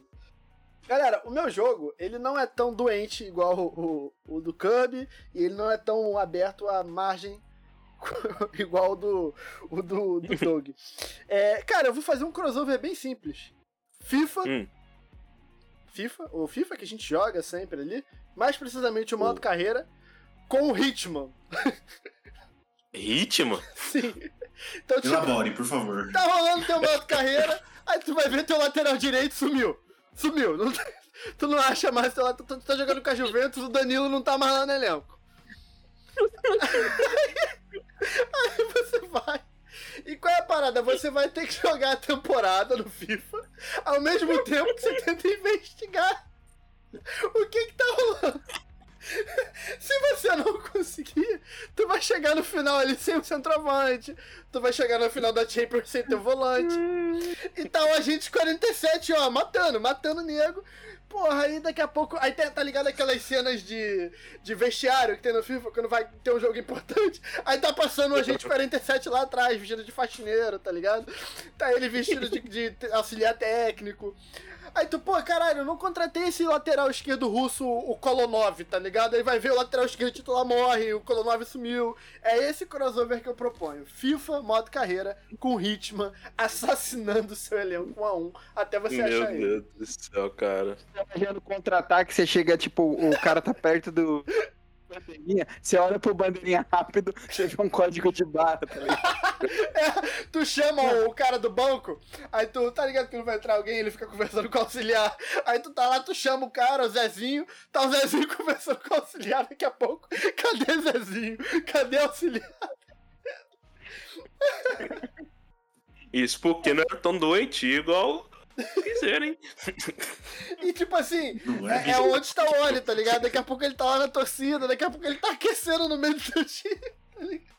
Galera, o meu jogo, ele não é tão doente igual o, o, o do Kirby, e ele não é tão aberto à margem [laughs] igual o do, o do, do [laughs] Doug. É, cara, eu vou fazer um crossover bem simples. FIFA, Hum. FIFA, o FIFA que a gente joga sempre ali, mais precisamente o modo O- carreira, com o Hitman. Ritmo? [laughs] Sim. Então, tipo, Elabore, por favor. Tá rolando teu modo carreira, aí tu vai ver teu lateral direito sumiu. Sumiu. Não tu não acha mais teu lateral. Tu, tu tá jogando com a Juventus, o Danilo não tá mais lá no elenco. [laughs] aí você vai. E qual é a parada? Você vai ter que [laughs] jogar a temporada no FIFA, ao mesmo tempo que você tenta investigar o que que tá rolando. [laughs] Se você não conseguir, tu vai chegar no final ali sem o centroavante, tu vai chegar no final da Champions sem teu volante. E tá o agente 47, ó, matando, matando o nego. Porra, aí daqui a pouco. Aí tá ligado aquelas cenas de, de vestiário que tem no FIFA quando vai ter um jogo importante? Aí tá passando o agente 47 lá atrás, vestido de faxineiro, tá ligado? Tá ele vestido de, de auxiliar técnico. Aí tu, pô, caralho, eu não contratei esse lateral esquerdo russo, o Kolonov, tá ligado? Aí vai ver o lateral esquerdo titular morre, o Kolonov sumiu. É esse crossover que eu proponho. FIFA, modo carreira, com Hitman, assassinando o seu elenco um a um, até você Meu achar ele. Deus do céu, cara. Tá imaginando contra-ataque, você chega, tipo, o cara tá perto do, bandeirinha, você olha pro bandeirinha rápido, você vê um código de barra, tá ligado? [laughs] Tu chama o cara do banco, aí tu tá ligado que não vai entrar alguém, ele fica conversando com o auxiliar. Aí tu tá lá, tu chama o cara, o Zezinho, tá o Zezinho [laughs] conversando com o auxiliar daqui a pouco. Cadê Zezinho? Cadê o auxiliar? Isso porque não era tão doentio igual quiserem. E tipo assim, é, é? é onde está o Oli, tá ligado? Daqui a pouco ele tá lá na torcida, daqui a pouco ele tá aquecendo no meio do teu time. [laughs] tá ligado?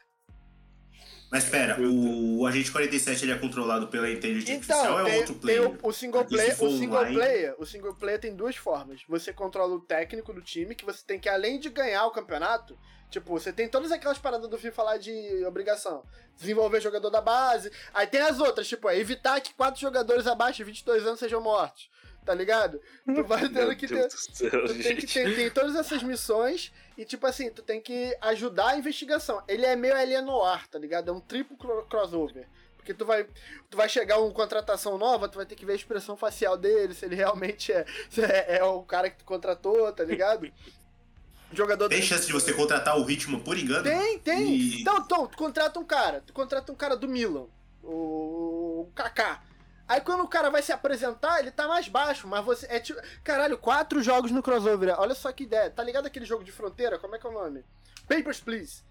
Mas pera, o Agente 47 ele é controlado pela inteligência artificial Então, ou é tem, outro tem player? o, o single for o single online- player, o single player tem duas formas. Você controla o técnico do time, que você tem que além de ganhar o campeonato, tipo, você tem todas aquelas paradas do FIFA lá de obrigação. Desenvolver jogador da base. Aí tem as outras, tipo, é evitar que quatro jogadores abaixo de 22 anos sejam mortos. Tá ligado? Tu [laughs] vai tendo que ter, céu, Tu tem que ter tem todas essas missões e, tipo assim, tu tem que ajudar a investigação. Ele é meio Alien Noir, tá ligado? É um triplo cro- crossover. Porque tu vai, tu vai chegar uma contratação nova, tu vai ter que ver a expressão facial dele, se ele realmente é, é, é o cara que tu contratou, tá ligado? [laughs] Jogador Tem chance de você contratar o Hitman por engano? tem, tem. E- Então, então, tu contrata um cara. Tu contrata um cara do Milan. O, o Kaká. Aí quando o cara vai se apresentar, ele tá mais baixo, mas você. É tipo. Caralho, quatro jogos no crossover. Olha só que ideia. Tá ligado aquele jogo de fronteira? Como é que é o nome? Papers, Please.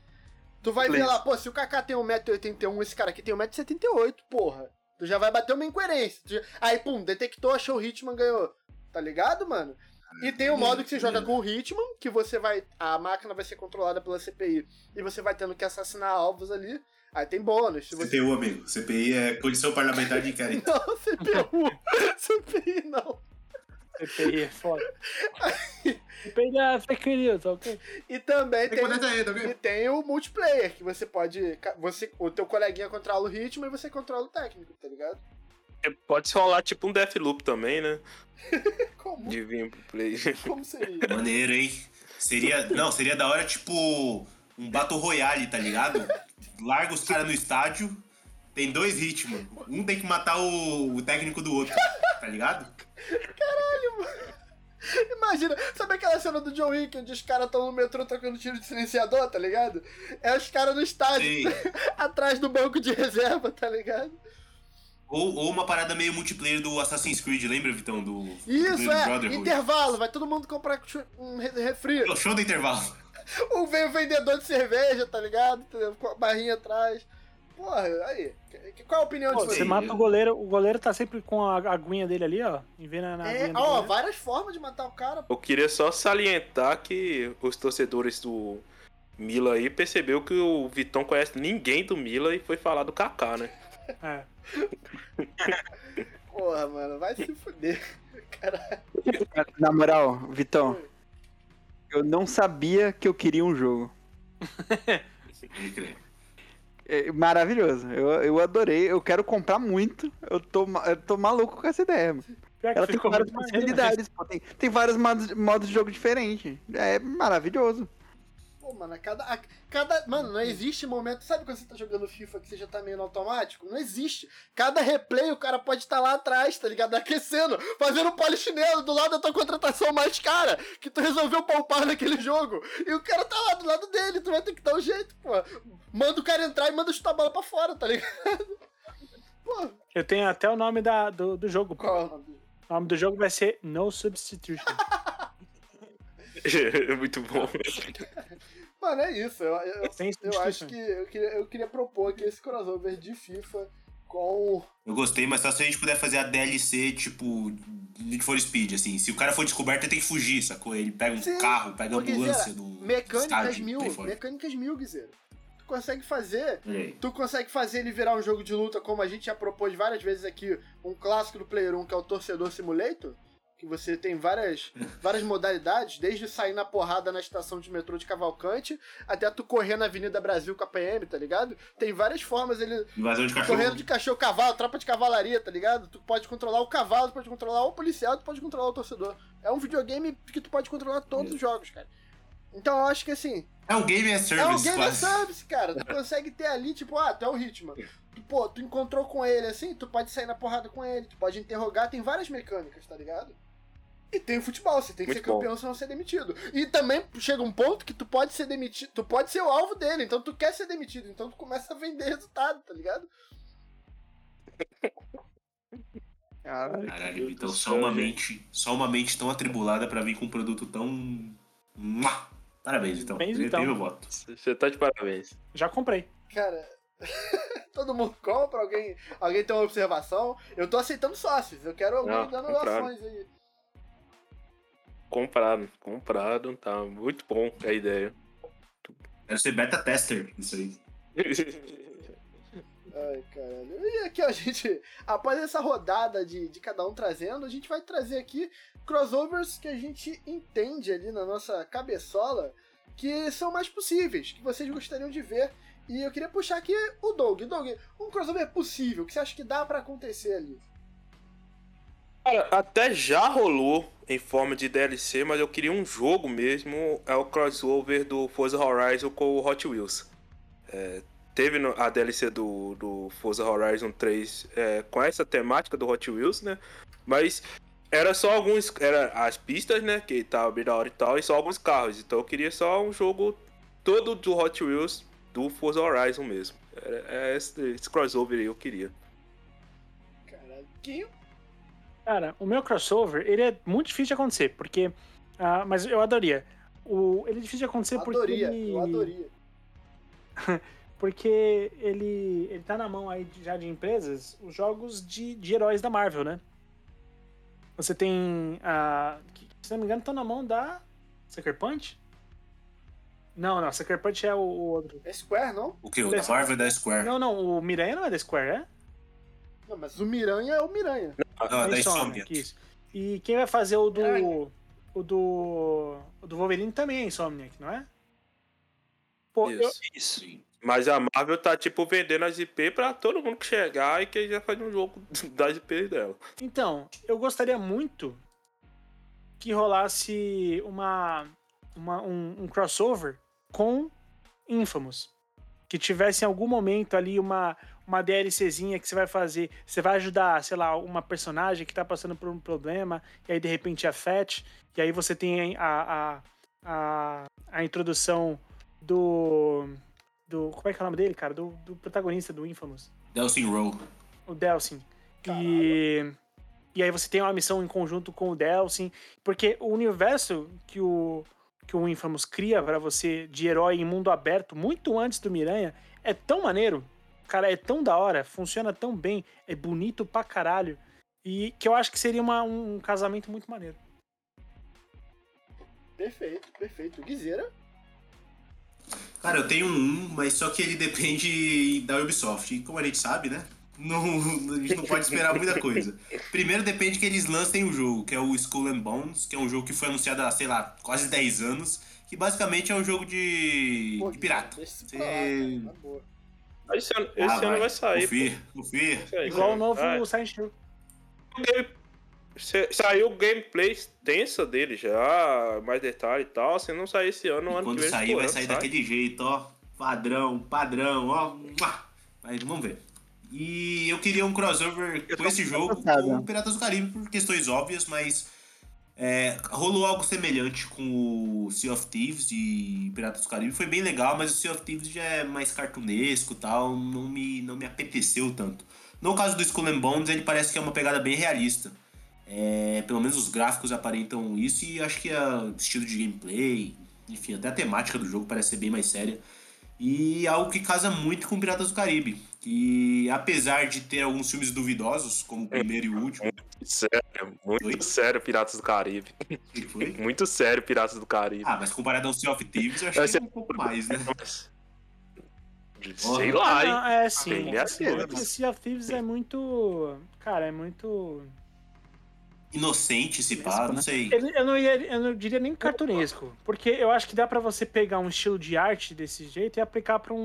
Tu vai ver Please. lá, pô, se o Kaká tem 1,81m, esse cara aqui tem 1,78m, porra. Tu já vai bater uma incoerência. Já- Aí, pum, detectou, achou o Hitman, ganhou. Tá ligado, mano? E tem o modo que você joga com o Hitman, que você vai. A máquina vai ser controlada pela CPI. E você vai tendo que assassinar alvos ali. Aí tem bônus. Você... CPU, amigo. CPI é condição parlamentar de inquérito. [laughs] Não, CPU. [laughs] CPI não. CPI é foda. [laughs] CPI é fake news, ok? E também Tem tem. aí, tá E ok? tem o multiplayer, que você pode. Você, o teu coleguinha controla o ritmo e você controla o técnico, tá ligado? Pode rolar tipo um Deathloop também, né? [laughs] Como? De vir pro play. [laughs] Como seria? Maneiro, hein? Seria. Não, seria da hora, tipo, um Battle Royale, tá ligado? Larga os caras no estádio, tem dois Hitman. Um tem que matar o, o técnico do outro, tá ligado? Imagina, sabe aquela cena do John Wick onde os caras estão no metrô trocando tiro de silenciador, tá ligado? É os caras no estádio, [laughs] atrás do banco de reserva, tá ligado? Ou, ou uma parada meio multiplayer do Assassin's Creed, lembra, Vitão? Do Isso, do é, Brotherhood. intervalo, vai todo mundo comprar um re- refri. O show do intervalo. Ou vem o vendedor de cerveja, tá ligado? Com a barrinha atrás. Porra, aí. que- Qual a opinião Pô, de você mata o goleiro, o goleiro tá sempre com a aguinha dele ali, ó. E na É, ó, várias formas de matar o cara. Eu queria só salientar que os torcedores do Mila aí percebeu que o Vitão conhece ninguém do Mila e foi falar do Kaká, né? É. Porra, mano, vai se fuder. Caralho. Na moral, Vitão, eu não sabia que eu queria um jogo. É maravilhoso. Eu, eu adorei. Eu quero comprar muito. Eu tô, eu tô maluco com essa ideia. mano. Ela tem várias maneiro, possibilidades. pô. Tem, tem vários modos, modos de jogo diferentes. É maravilhoso. Pô, mano, a cada, a cada. Mano, não existe momento. Sabe quando você tá jogando FIFA que você já tá meio no automático? Não existe. Cada replay o cara pode estar lá atrás, tá ligado? Aquecendo, fazendo polichinelo do lado da tua contratação mais cara, que tu resolveu poupar naquele jogo. E o cara tá lá do lado dele, tu vai ter que dar um jeito, pô. Manda o cara entrar e manda chutar a bola pra fora, tá ligado? [laughs] Pô, Eu tenho até o nome da, do, do jogo. pô. qual é? O nome do jogo vai ser No Substitution. [laughs] [laughs] Muito bom. Mano, é isso. Eu, eu, eu acho que eu queria, eu queria propor aqui esse crossover de FIFA com. Eu gostei, mas só se a gente puder fazer a DLC, tipo, Need for Speed, assim. Se o cara for descoberto, ele tem que fugir, sacou? Ele pega um Sim, carro, pega a ambulância do Mecânicas estádio, mil, mecânicas mil, Guizeiro. Tu consegue fazer. Tu consegue fazer ele virar um jogo de luta, como a gente já propôs várias vezes aqui, um clássico do Player 1, que é o Torcedor Simulator, que você tem várias, várias modalidades, desde sair na porrada na estação de metrô de Cavalcante, até tu correr na Avenida Brasil com a PM, tá ligado? Tem várias formas, ele Invasão de cachorro. correndo de cachorro, cavalo, tropa de cavalaria, tá ligado? Tu pode controlar o cavalo, tu pode controlar o policial, tu pode controlar o torcedor. É um videogame que tu pode controlar todos os jogos, cara. Então eu acho que assim, É um game as é um service, game as quase. service, cara. Tu consegue ter ali, tipo, ah, tu é o Hitman. Tu, pô, tu encontrou com ele assim, tu pode sair na porrada com ele, tu pode interrogar, tem várias mecânicas, tá ligado? E tem o futebol, você tem que Muito ser campeão senão ser demitido. E também chega um ponto que tu pode ser demitido, tu pode ser o alvo dele, então tu quer ser demitido, então tu começa a vender resultado, tá ligado? [laughs] Caralho. Caralho, então só uma mente, só uma mente tão atribulada pra vir com um produto tão. Parabéns, então. Parabéns, então. Meu voto. Você tá de parabéns. Já comprei. Cara, [laughs] todo mundo compra, alguém, alguém tem uma observação. Eu tô aceitando sócios, eu quero alguém Não, dando compraram. ações aí. Comprado, comprado, tá muito bom a ideia. Quero ser beta tester, isso aí. [laughs] Ai, caralho. E aqui a gente, após essa rodada de, de cada um trazendo, a gente vai trazer aqui crossovers que a gente entende ali na nossa cabeçola que são mais possíveis, que vocês gostariam de ver. E eu queria puxar aqui o Doug. Doug, um crossover possível, que você acha que dá pra acontecer ali? Cara, até já rolou em forma de DLC, mas eu queria um jogo mesmo. É o crossover do Forza Horizon com o Hot Wheels. É, teve a DLC do, do Forza Horizon 3 é, com essa temática do Hot Wheels, né? Mas era só alguns. Era as pistas, né? Que tava bem da hora e tal, e só alguns carros. Então eu queria só um jogo todo do Hot Wheels do Forza Horizon mesmo. É esse, esse crossover aí eu queria. Caralho. Que Cara, o meu crossover, ele é muito difícil de acontecer, porque... ah, mas eu adoraria. O, ele é difícil de acontecer porque adoria, ele... eu adoria. [laughs] Porque ele, ele tá na mão aí já de empresas os jogos de, de heróis da Marvel, né? Você tem a. que, Se não me engano, estão na mão da. Sucker Punch? Não, não, Sucker Punch é o, o outro. É Square, não? O que? O da Marvel e da Square? Não, não, o Miranha não é da Square, é? Não, mas o Miranha é o Miranha. Não, é da É Insomniac. isso. E quem vai fazer o do. Miranha. O do. O do Wolverine também é Insomniac, não é? Pô, eu, Isso. Isso. Sim. Mas a Marvel tá, tipo, vendendo as IP pra todo mundo que chegar e que já faz um jogo [laughs] das IPs dela. Então, eu gostaria muito que rolasse uma, uma- um, um crossover com Infamous. Que tivesse em algum momento ali uma, uma DLCzinha que você vai fazer. Você vai ajudar, sei lá, uma personagem que tá passando por um problema, e aí de repente afete, e aí você tem a, a, a, a introdução do. do. Como é que é o nome dele, cara? Do, do protagonista do Infamous Delsin Row. o Delsin. E, e aí você tem uma missão em conjunto com o Delsin, porque o universo que o, que o Infamous cria pra você de herói em mundo aberto, muito antes do Miranha, é tão maneiro. Cara, é tão da hora, funciona tão bem, é bonito pra caralho. E que eu acho que seria uma- um casamento muito maneiro. Perfeito, perfeito. Guizeira. Cara, eu tenho um, mas só que ele depende da Ubisoft. E como a gente sabe, né? Não, a gente não pode esperar muita coisa. Primeiro depende que eles lancem o jogo, que é o Skull and Bones, que é um jogo que foi anunciado há, sei lá, quase 10 anos, que basicamente é um jogo de, Pô, de pirata. Você- lá. Esse ano, esse Ah, ano vai sair. Confia, confia. Igual o novo vai. Silent Hill. Saiu gameplay tensa dele já, mais detalhe e tal. Se não sair esse ano, no E ano que quando vem. sair, vai sair sai. daquele jeito, ó. Padrão, padrão, ó. Mas vamos ver. E eu queria um crossover Eu com esse jogo com o Piratas do Caribe por questões óbvias, mas é, rolou algo semelhante com o Sea of Thieves de Piratas do Caribe. Foi bem legal, mas o Sea of Thieves já é mais cartunesco tal, não me, não me apeteceu tanto. No caso do Skull and Bones, ele parece que é uma pegada bem realista. É, pelo menos os gráficos aparentam isso e acho que o estilo de gameplay, enfim, até a temática do jogo parece ser bem mais séria. E algo que casa muito com Piratas do Caribe. Que apesar de ter alguns filmes duvidosos, como o primeiro e o último, Sério, muito Oi? sério, Piratas do Caribe. que foi? [laughs] Muito sério, Piratas do Caribe. Ah, mas comparado ao Sea of Thieves, eu achei ser- um pouco mais, né? Mas- Sei lá, Ah, hein? não, é sim. Tem minhas sim. dúvidas. Porque Sea of Thieves é muito. Cara, é muito. Inocente, se pá, não né? sei. Eu, eu não ia, eu não diria nem cartunesco, porque eu acho que dá pra você pegar um estilo de arte desse jeito e aplicar pra um,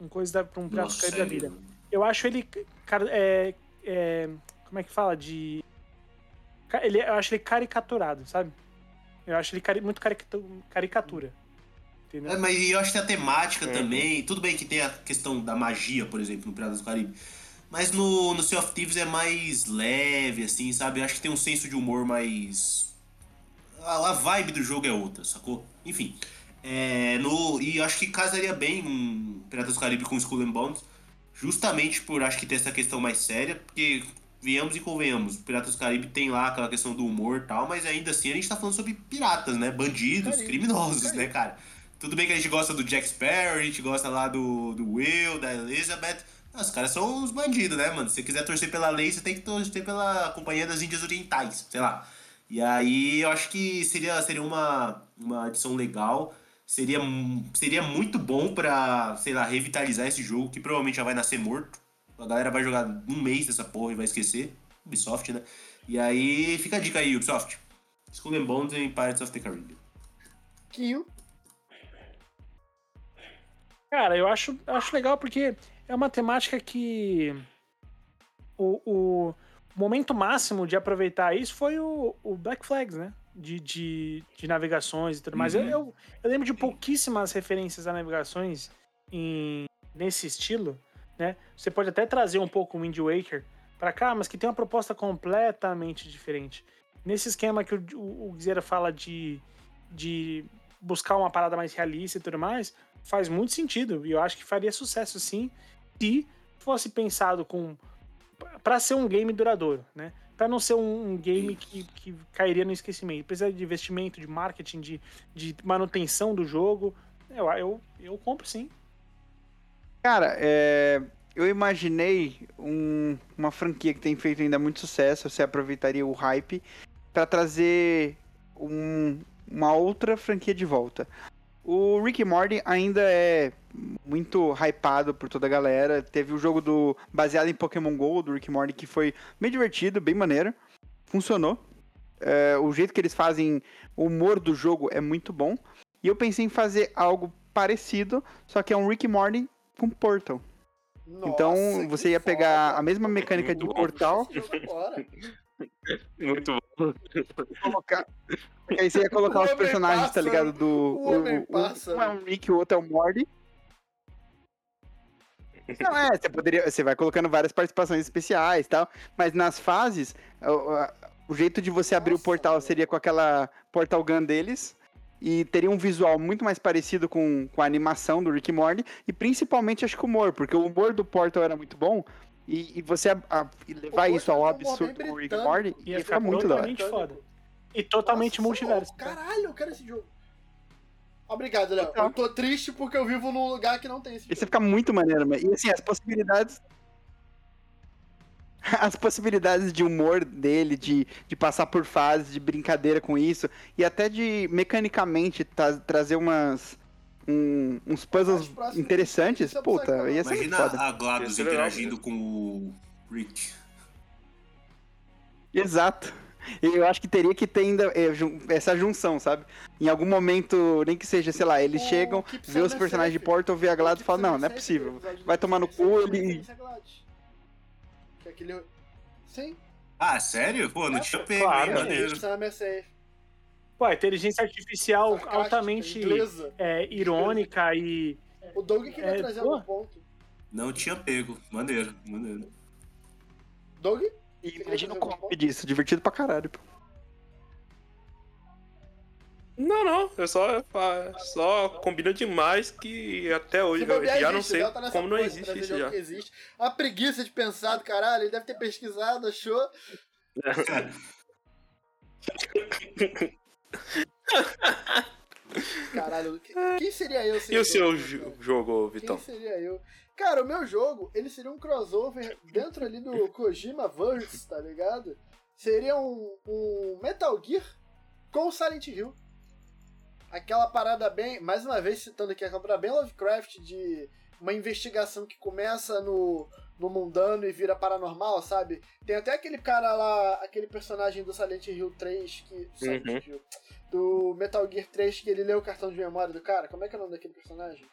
um, um coisa da, pra um prato da vida. Eu acho ele, cara, é, é, como é que fala de, ele, eu acho ele caricaturado, sabe? Eu acho ele cari- muito caricatu- caricatura, entendeu? É, mas eu acho que a temática Uhum. também. Tudo bem que tem a questão da magia, por exemplo, no Piratas do Caribe. Mas no, no Sea of Thieves é mais leve, assim, sabe? Eu acho que tem um senso de humor mais. A, a vibe do jogo é outra, sacou? Enfim. É, no, e acho que casaria bem um Piratas do Caribe com Skull and Bones, justamente por acho que ter essa questão mais séria, porque venhamos e convenhamos, Piratas do Caribe tem lá aquela questão do humor e tal, mas ainda assim a gente tá falando sobre piratas, né? Bandidos, Caribe. criminosos, Caribe. né, cara? Tudo bem que a gente gosta do Jack Sparrow, a gente gosta lá do, do Will, da Elizabeth. Não, os caras são uns bandidos, né, mano? Se você quiser torcer pela lei, você tem que torcer pela Companhia das Índias Orientais, sei lá. E aí eu acho que seria, seria uma, uma adição legal. Seria, seria muito bom pra, sei lá, revitalizar esse jogo, que provavelmente já vai nascer morto. A galera vai jogar um mês dessa porra e vai esquecer. Ubisoft, né? E aí fica a dica aí, Ubisoft. Skull and Bones em Pirates of the Caribbean. Quinho. Cara, eu acho, acho legal porque é uma temática que o, o momento máximo de aproveitar isso foi o, o Black Flags, né? De, de, de navegações e tudo mais. Uhum. Eu, eu, eu lembro de pouquíssimas referências a navegações em, nesse estilo, né? Você pode até trazer um pouco o Wind Waker pra cá, mas que tem uma proposta completamente diferente. Nesse esquema que o, o, o fala de, de buscar uma parada mais realista e tudo mais, faz muito sentido. E eu acho que faria sucesso sim, se fosse pensado com para ser um game duradouro, né? Para não ser um, game que, que cairia no esquecimento. Precisa de investimento, de marketing, de, de manutenção do jogo. Eu, eu, eu compro sim. Cara, é, eu imaginei um- uma franquia que tem feito ainda muito sucesso. Você aproveitaria o hype pra trazer um- uma outra franquia de volta. O Rick Morty ainda é muito hypado por toda a galera. Teve o jogo do baseado em Pokémon GO do Rick Morty que foi bem divertido, bem maneiro. Funcionou. É, o jeito que eles fazem o humor do jogo é muito bom. E eu pensei em fazer algo parecido, só que é um Rick Morty com Portal. Nossa, então você ia pegar foda. a mesma mecânica de Portal. [laughs] Muito bom. Colocar. Porque aí você ia colocar O os personagens, tá pássaro, ligado? Do. o homem um pássaro. é um Rick, o outro é o Morty. Não, é, você poderia. Você vai colocando várias participações especiais e tal. Mas nas fases, o, o jeito de você abrir o portal seria com aquela portal gun deles. E teria um visual muito mais parecido com, com a animação do Rick Morty. E principalmente acho que o humor, porque o humor do Portal era muito bom. E, e você a- a- e levar isso ao absurdo o Rick. Morty Ia ia ficar ficar muito da hora. totalmente foda. E totalmente Nossa, multiverso. Caralho, eu quero esse jogo. Obrigado, Léo. Então. Eu tô triste porque eu vivo num lugar que não tem esse jogo. fica muito maneiro, mas- e assim, as possibilidades. [laughs] As possibilidades de humor dele, de, de passar por fases, de brincadeira com isso, e até de mecanicamente tra- trazer umas. Um- uns puzzles interessantes, puta, ia ser Imagina foda. a GLaDOS interagindo com o Rick. Exato. Eu acho que teria que ter ainda jun- essa junção, sabe? Em algum momento, nem que seja, sei lá, eles O chegam, vê os personagens de. Portal, vê a Gladys e fala, não, não é Safe, possível. Vai tomar no cu ele. é. Sim. Ah, sério? Pô, não É, tinha pego, claro, hein, é. maneiro. Pô, a inteligência artificial Sarcástica, altamente inglesa. é, irônica e. O Doug queria É, trazer pô. algum ponto. Não tinha pego. Maneiro, maneiro. Doug? E imagina o ponto? disso, divertido pra caralho. pô. Não, não. Eu só, só combina demais que até hoje eu já não sei tá como não existe isso já. existe. A preguiça de pensar do caralho, ele deve ter pesquisado, achou. [laughs] [laughs] Caralho, que- quem seria eu sem E o seu jogo, Quem Vitão? seria eu? Cara, o meu jogo, ele seria um crossover dentro ali do Kojima Verse, tá ligado? Seria um, um Metal Gear com Silent Hill. Aquela parada bem, mais uma vez citando aqui, aquela parada bem Lovecraft de uma investigação que começa no, no mundano e vira paranormal, sabe? Tem até aquele cara lá, aquele personagem do Silent Hill 3 que. Silent Uhum. Hill, do Metal Gear 3 que ele lê o cartão de memória do cara. Como é que é o nome daquele personagem?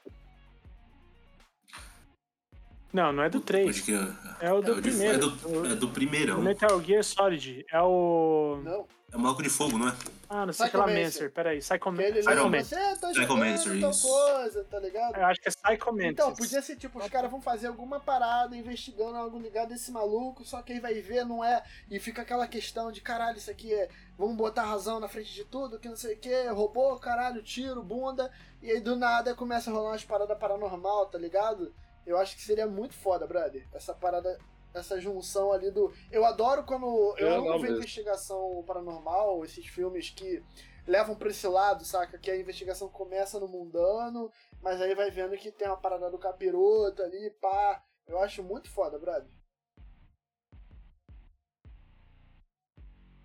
Não, não é do 3. Acho que é, É o é do o de- é primeiro. do, é do O primeirão. Metal Gear Solid. É o. Não. É o maluco de fogo, não é? Ah, não sei que lá. Mancer. Peraí, Que ele Psychomancer. lembra Psychomancer. você, tá Psychomancer, jogando tal isso. coisa, tá ligado? Eu acho que é Psychomancer. Então, podia ser tipo, os caras vão fazer alguma parada investigando algo ligado a esse maluco, só que aí vai ver, não é. E fica aquela questão de caralho, isso aqui é. Vamos botar razão na frente de tudo, que não sei o que, robô, caralho, tiro, bunda. E aí do nada começa a rolar umas paradas paranormal, tá ligado? Eu acho que seria muito foda, brother. Essa parada. Essa junção ali do. Eu adoro quando. Eu É amo ver investigação paranormal, esses filmes que levam pra esse lado, saca? Que a investigação começa no mundano, mas aí vai vendo que tem uma parada do capiroto ali, pá. Eu acho muito foda, brother.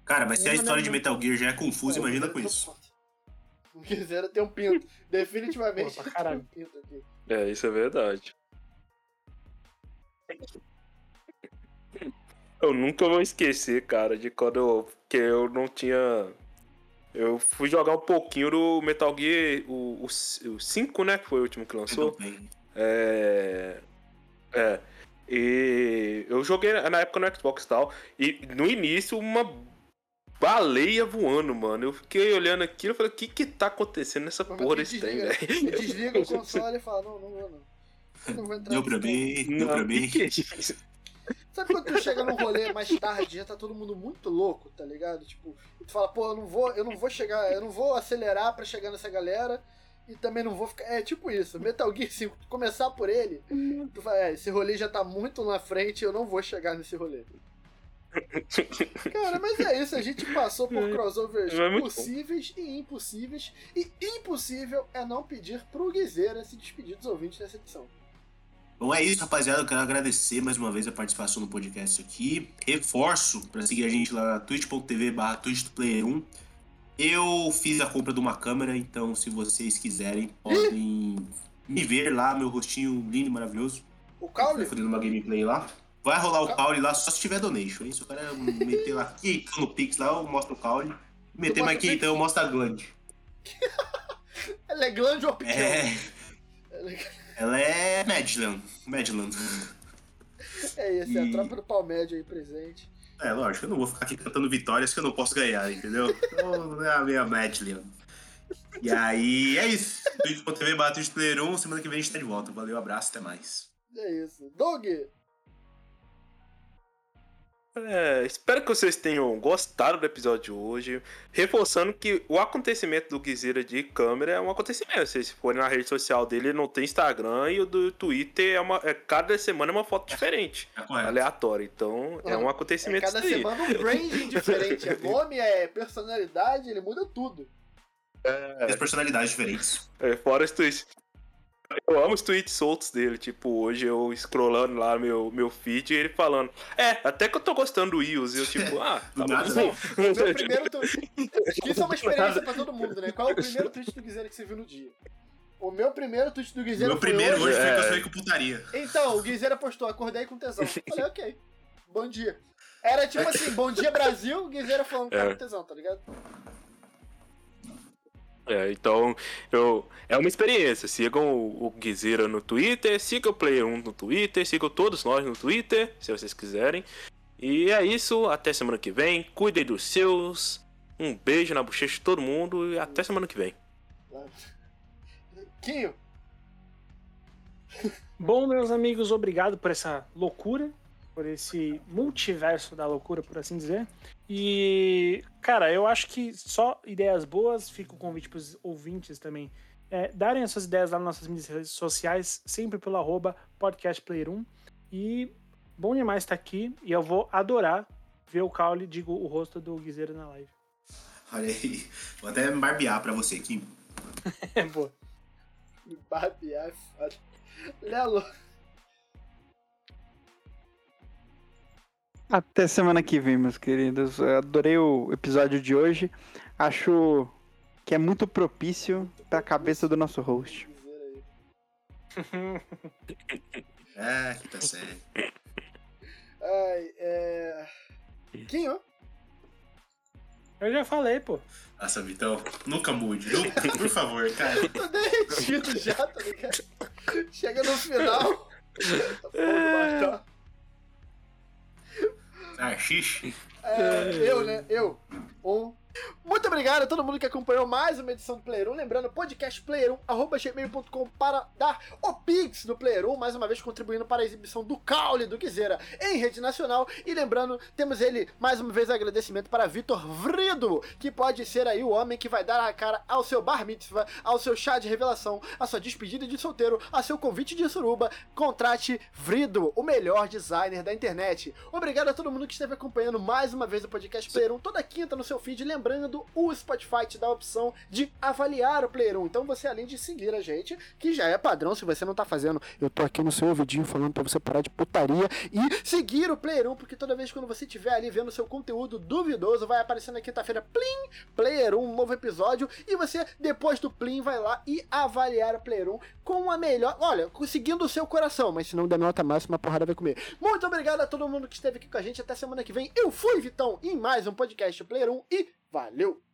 Cara, mas se a Não, história não, de não. Metal Gear já é confusa, Pô, imagina com isso. tem um ponto. O Guiseira tem um pinto. Definitivamente Pô, um pinto aqui. É, isso é verdade. Eu nunca vou esquecer, cara, de quando eu, que eu não tinha. Eu fui jogar um pouquinho do Metal Gear, o, o, 5, né? Que foi o último que lançou. É. É. E eu joguei na época no Xbox e tal. E no início, uma baleia voando, mano. Eu fiquei olhando aquilo e falei: o que que tá acontecendo nessa Mas porra desse trem, desliga, velho? Desliga o [laughs] console e fala: Não, não não. Deu pra mim, deu pra mim. que que é? Sabe quando tu chega num rolê mais tarde, já tá todo mundo muito louco, tá ligado? Tipo, tu fala, pô, eu não vou, eu não vou chegar, eu não vou acelerar pra chegar nessa galera e também não vou ficar. É tipo isso, Metal Gear 5, tu começar por ele, tu fala, é, esse rolê já tá muito na frente, eu não vou chegar nesse rolê. Cara, mas é isso, a gente passou por crossovers É muito bom. possíveis e impossíveis, e impossível é não pedir pro Guizeira se despedir dos ouvintes dessa edição. Bom, é isso, rapaziada. Eu quero agradecer mais uma vez a participação no podcast aqui. Reforço para seguir a gente lá na twitch.tv barra twitchplayer1. Eu fiz a compra de uma câmera, então se vocês quiserem, podem me ver lá, meu rostinho lindo e maravilhoso. O Caule, Fazendo uma gameplay lá. Vai rolar o caule lá só se tiver donation, hein? Se o cara meter lá aqui no Pix lá, eu mostro o caule. Meter mais aqui, então eu mostro a glande. [laughs] ela é grande ou pequena? É, Ela é- ela é Madland. Madland. [laughs] É isso, é a E- tropa do Palmédio aí presente. É, lógico, eu não vou ficar aqui cantando vitórias que eu não posso ganhar, entendeu? Então, é a minha Madeleine. E aí, é isso. twitch.tv barra Player 1, semana que vem a gente tá de volta. Valeu, abraço, até mais. É isso. Doug, É, espero que vocês tenham gostado do episódio de hoje. Reforçando que o acontecimento do Guizeira de câmera é um acontecimento. Se vocês forem na rede social dele, ele não tem Instagram e o do Twitter é uma. É, cada semana é uma foto diferente, Tá correto. aleatória. Então é um é acontecimento cada isso aí. semana um branding diferente. É [laughs] nome, é personalidade, ele muda tudo. As personalidades diferentes. É, fora os tweets. Eu amo os tweets soltos dele. Tipo, hoje eu scrollando lá meu, meu feed e ele falando. É, até que eu tô gostando do Ios. E eu, tipo, [laughs] ah, tá nada, [laughs] bom. Meu primeiro tweet. Isso é uma experiência pra todo mundo, né? Qual é o primeiro tweet do Guizeira que você viu no dia? O meu primeiro tweet do Guizeira Meu foi primeiro hoje hoje. foi que eu É. sonhei com putaria. Então, o Guizeira postou, acordei com tesão. Falei, ok. Bom dia. Era tipo [laughs] assim, bom dia Brasil, o Guizeira falando que tá É. com tesão, tá ligado? É, então, eu, é uma experiência. Sigam o, o Guizeira no Twitter, sigam o Player 1 no Twitter, sigam todos nós no Twitter, se vocês quiserem. E é isso, até semana que vem. Cuidem dos seus. Um beijo na bochecha de todo mundo e até semana que vem. Quinho, Bom, meus amigos, obrigado por essa loucura, por esse multiverso da loucura, por assim dizer. E, cara, eu acho que só ideias boas, fica o convite para os ouvintes também. É, darem as suas ideias lá nas nossas mídias sociais, sempre pelo arroba podcastplayer1. E bom demais estar aqui, e eu vou adorar ver o Caule, digo, o rosto do Guizeiro na live. Olha aí. Vou até barbear pra você aqui. [laughs] É boa. me barbear é foda. Lelo, Até semana que vem, meus queridos. Eu adorei o episódio de hoje. Acho que é muito propício pra cabeça do nosso host. [laughs] É, que tá certo. Ai, é. Quinho, Eu já falei, pô. Nossa, Vitão, nunca mude. Nunca, por favor, cara. [laughs] tô derretido já, tá ligado? Chega no final. [laughs] Tá bom Ah, xixi. É, eu, né? Eu. Um. Muito obrigado. a todo mundo que acompanhou mais uma edição do Player 1. Lembrando, podcastplayer1.gmail.com para dar o Pix do Player 1, mais uma vez contribuindo para a exibição do Caule do Quizera em rede nacional. E lembrando, temos ele, mais uma vez, agradecimento para Vitor Vrido, que pode ser aí o homem que vai dar a cara ao seu bar mitzvah, ao seu chá de revelação, à sua despedida de solteiro, a seu convite de suruba. Contrate Vrido, o melhor designer da internet. Obrigado a todo mundo que esteve acompanhando mais uma vez o podcast Player 1 toda quinta no seu feed. Lembrando, o Spotify te dá a opção de avaliar o Player 1. Então você, além de seguir a gente, que já é padrão, se você não tá fazendo, eu tô aqui no seu ouvidinho falando pra você parar de putaria e seguir o Player 1, porque toda vez quando você estiver ali vendo seu conteúdo duvidoso, vai aparecer na quinta-feira, plim, Player 1, um novo episódio, e você, depois do plim, vai lá e avaliar o Player 1 com a melhor, olha, seguindo o seu coração, mas se não der nota máxima, a porrada vai comer. Muito obrigado a todo mundo que esteve aqui com a gente, até semana que vem. Eu fui, Vitão, em mais um podcast Player 1 e valeu!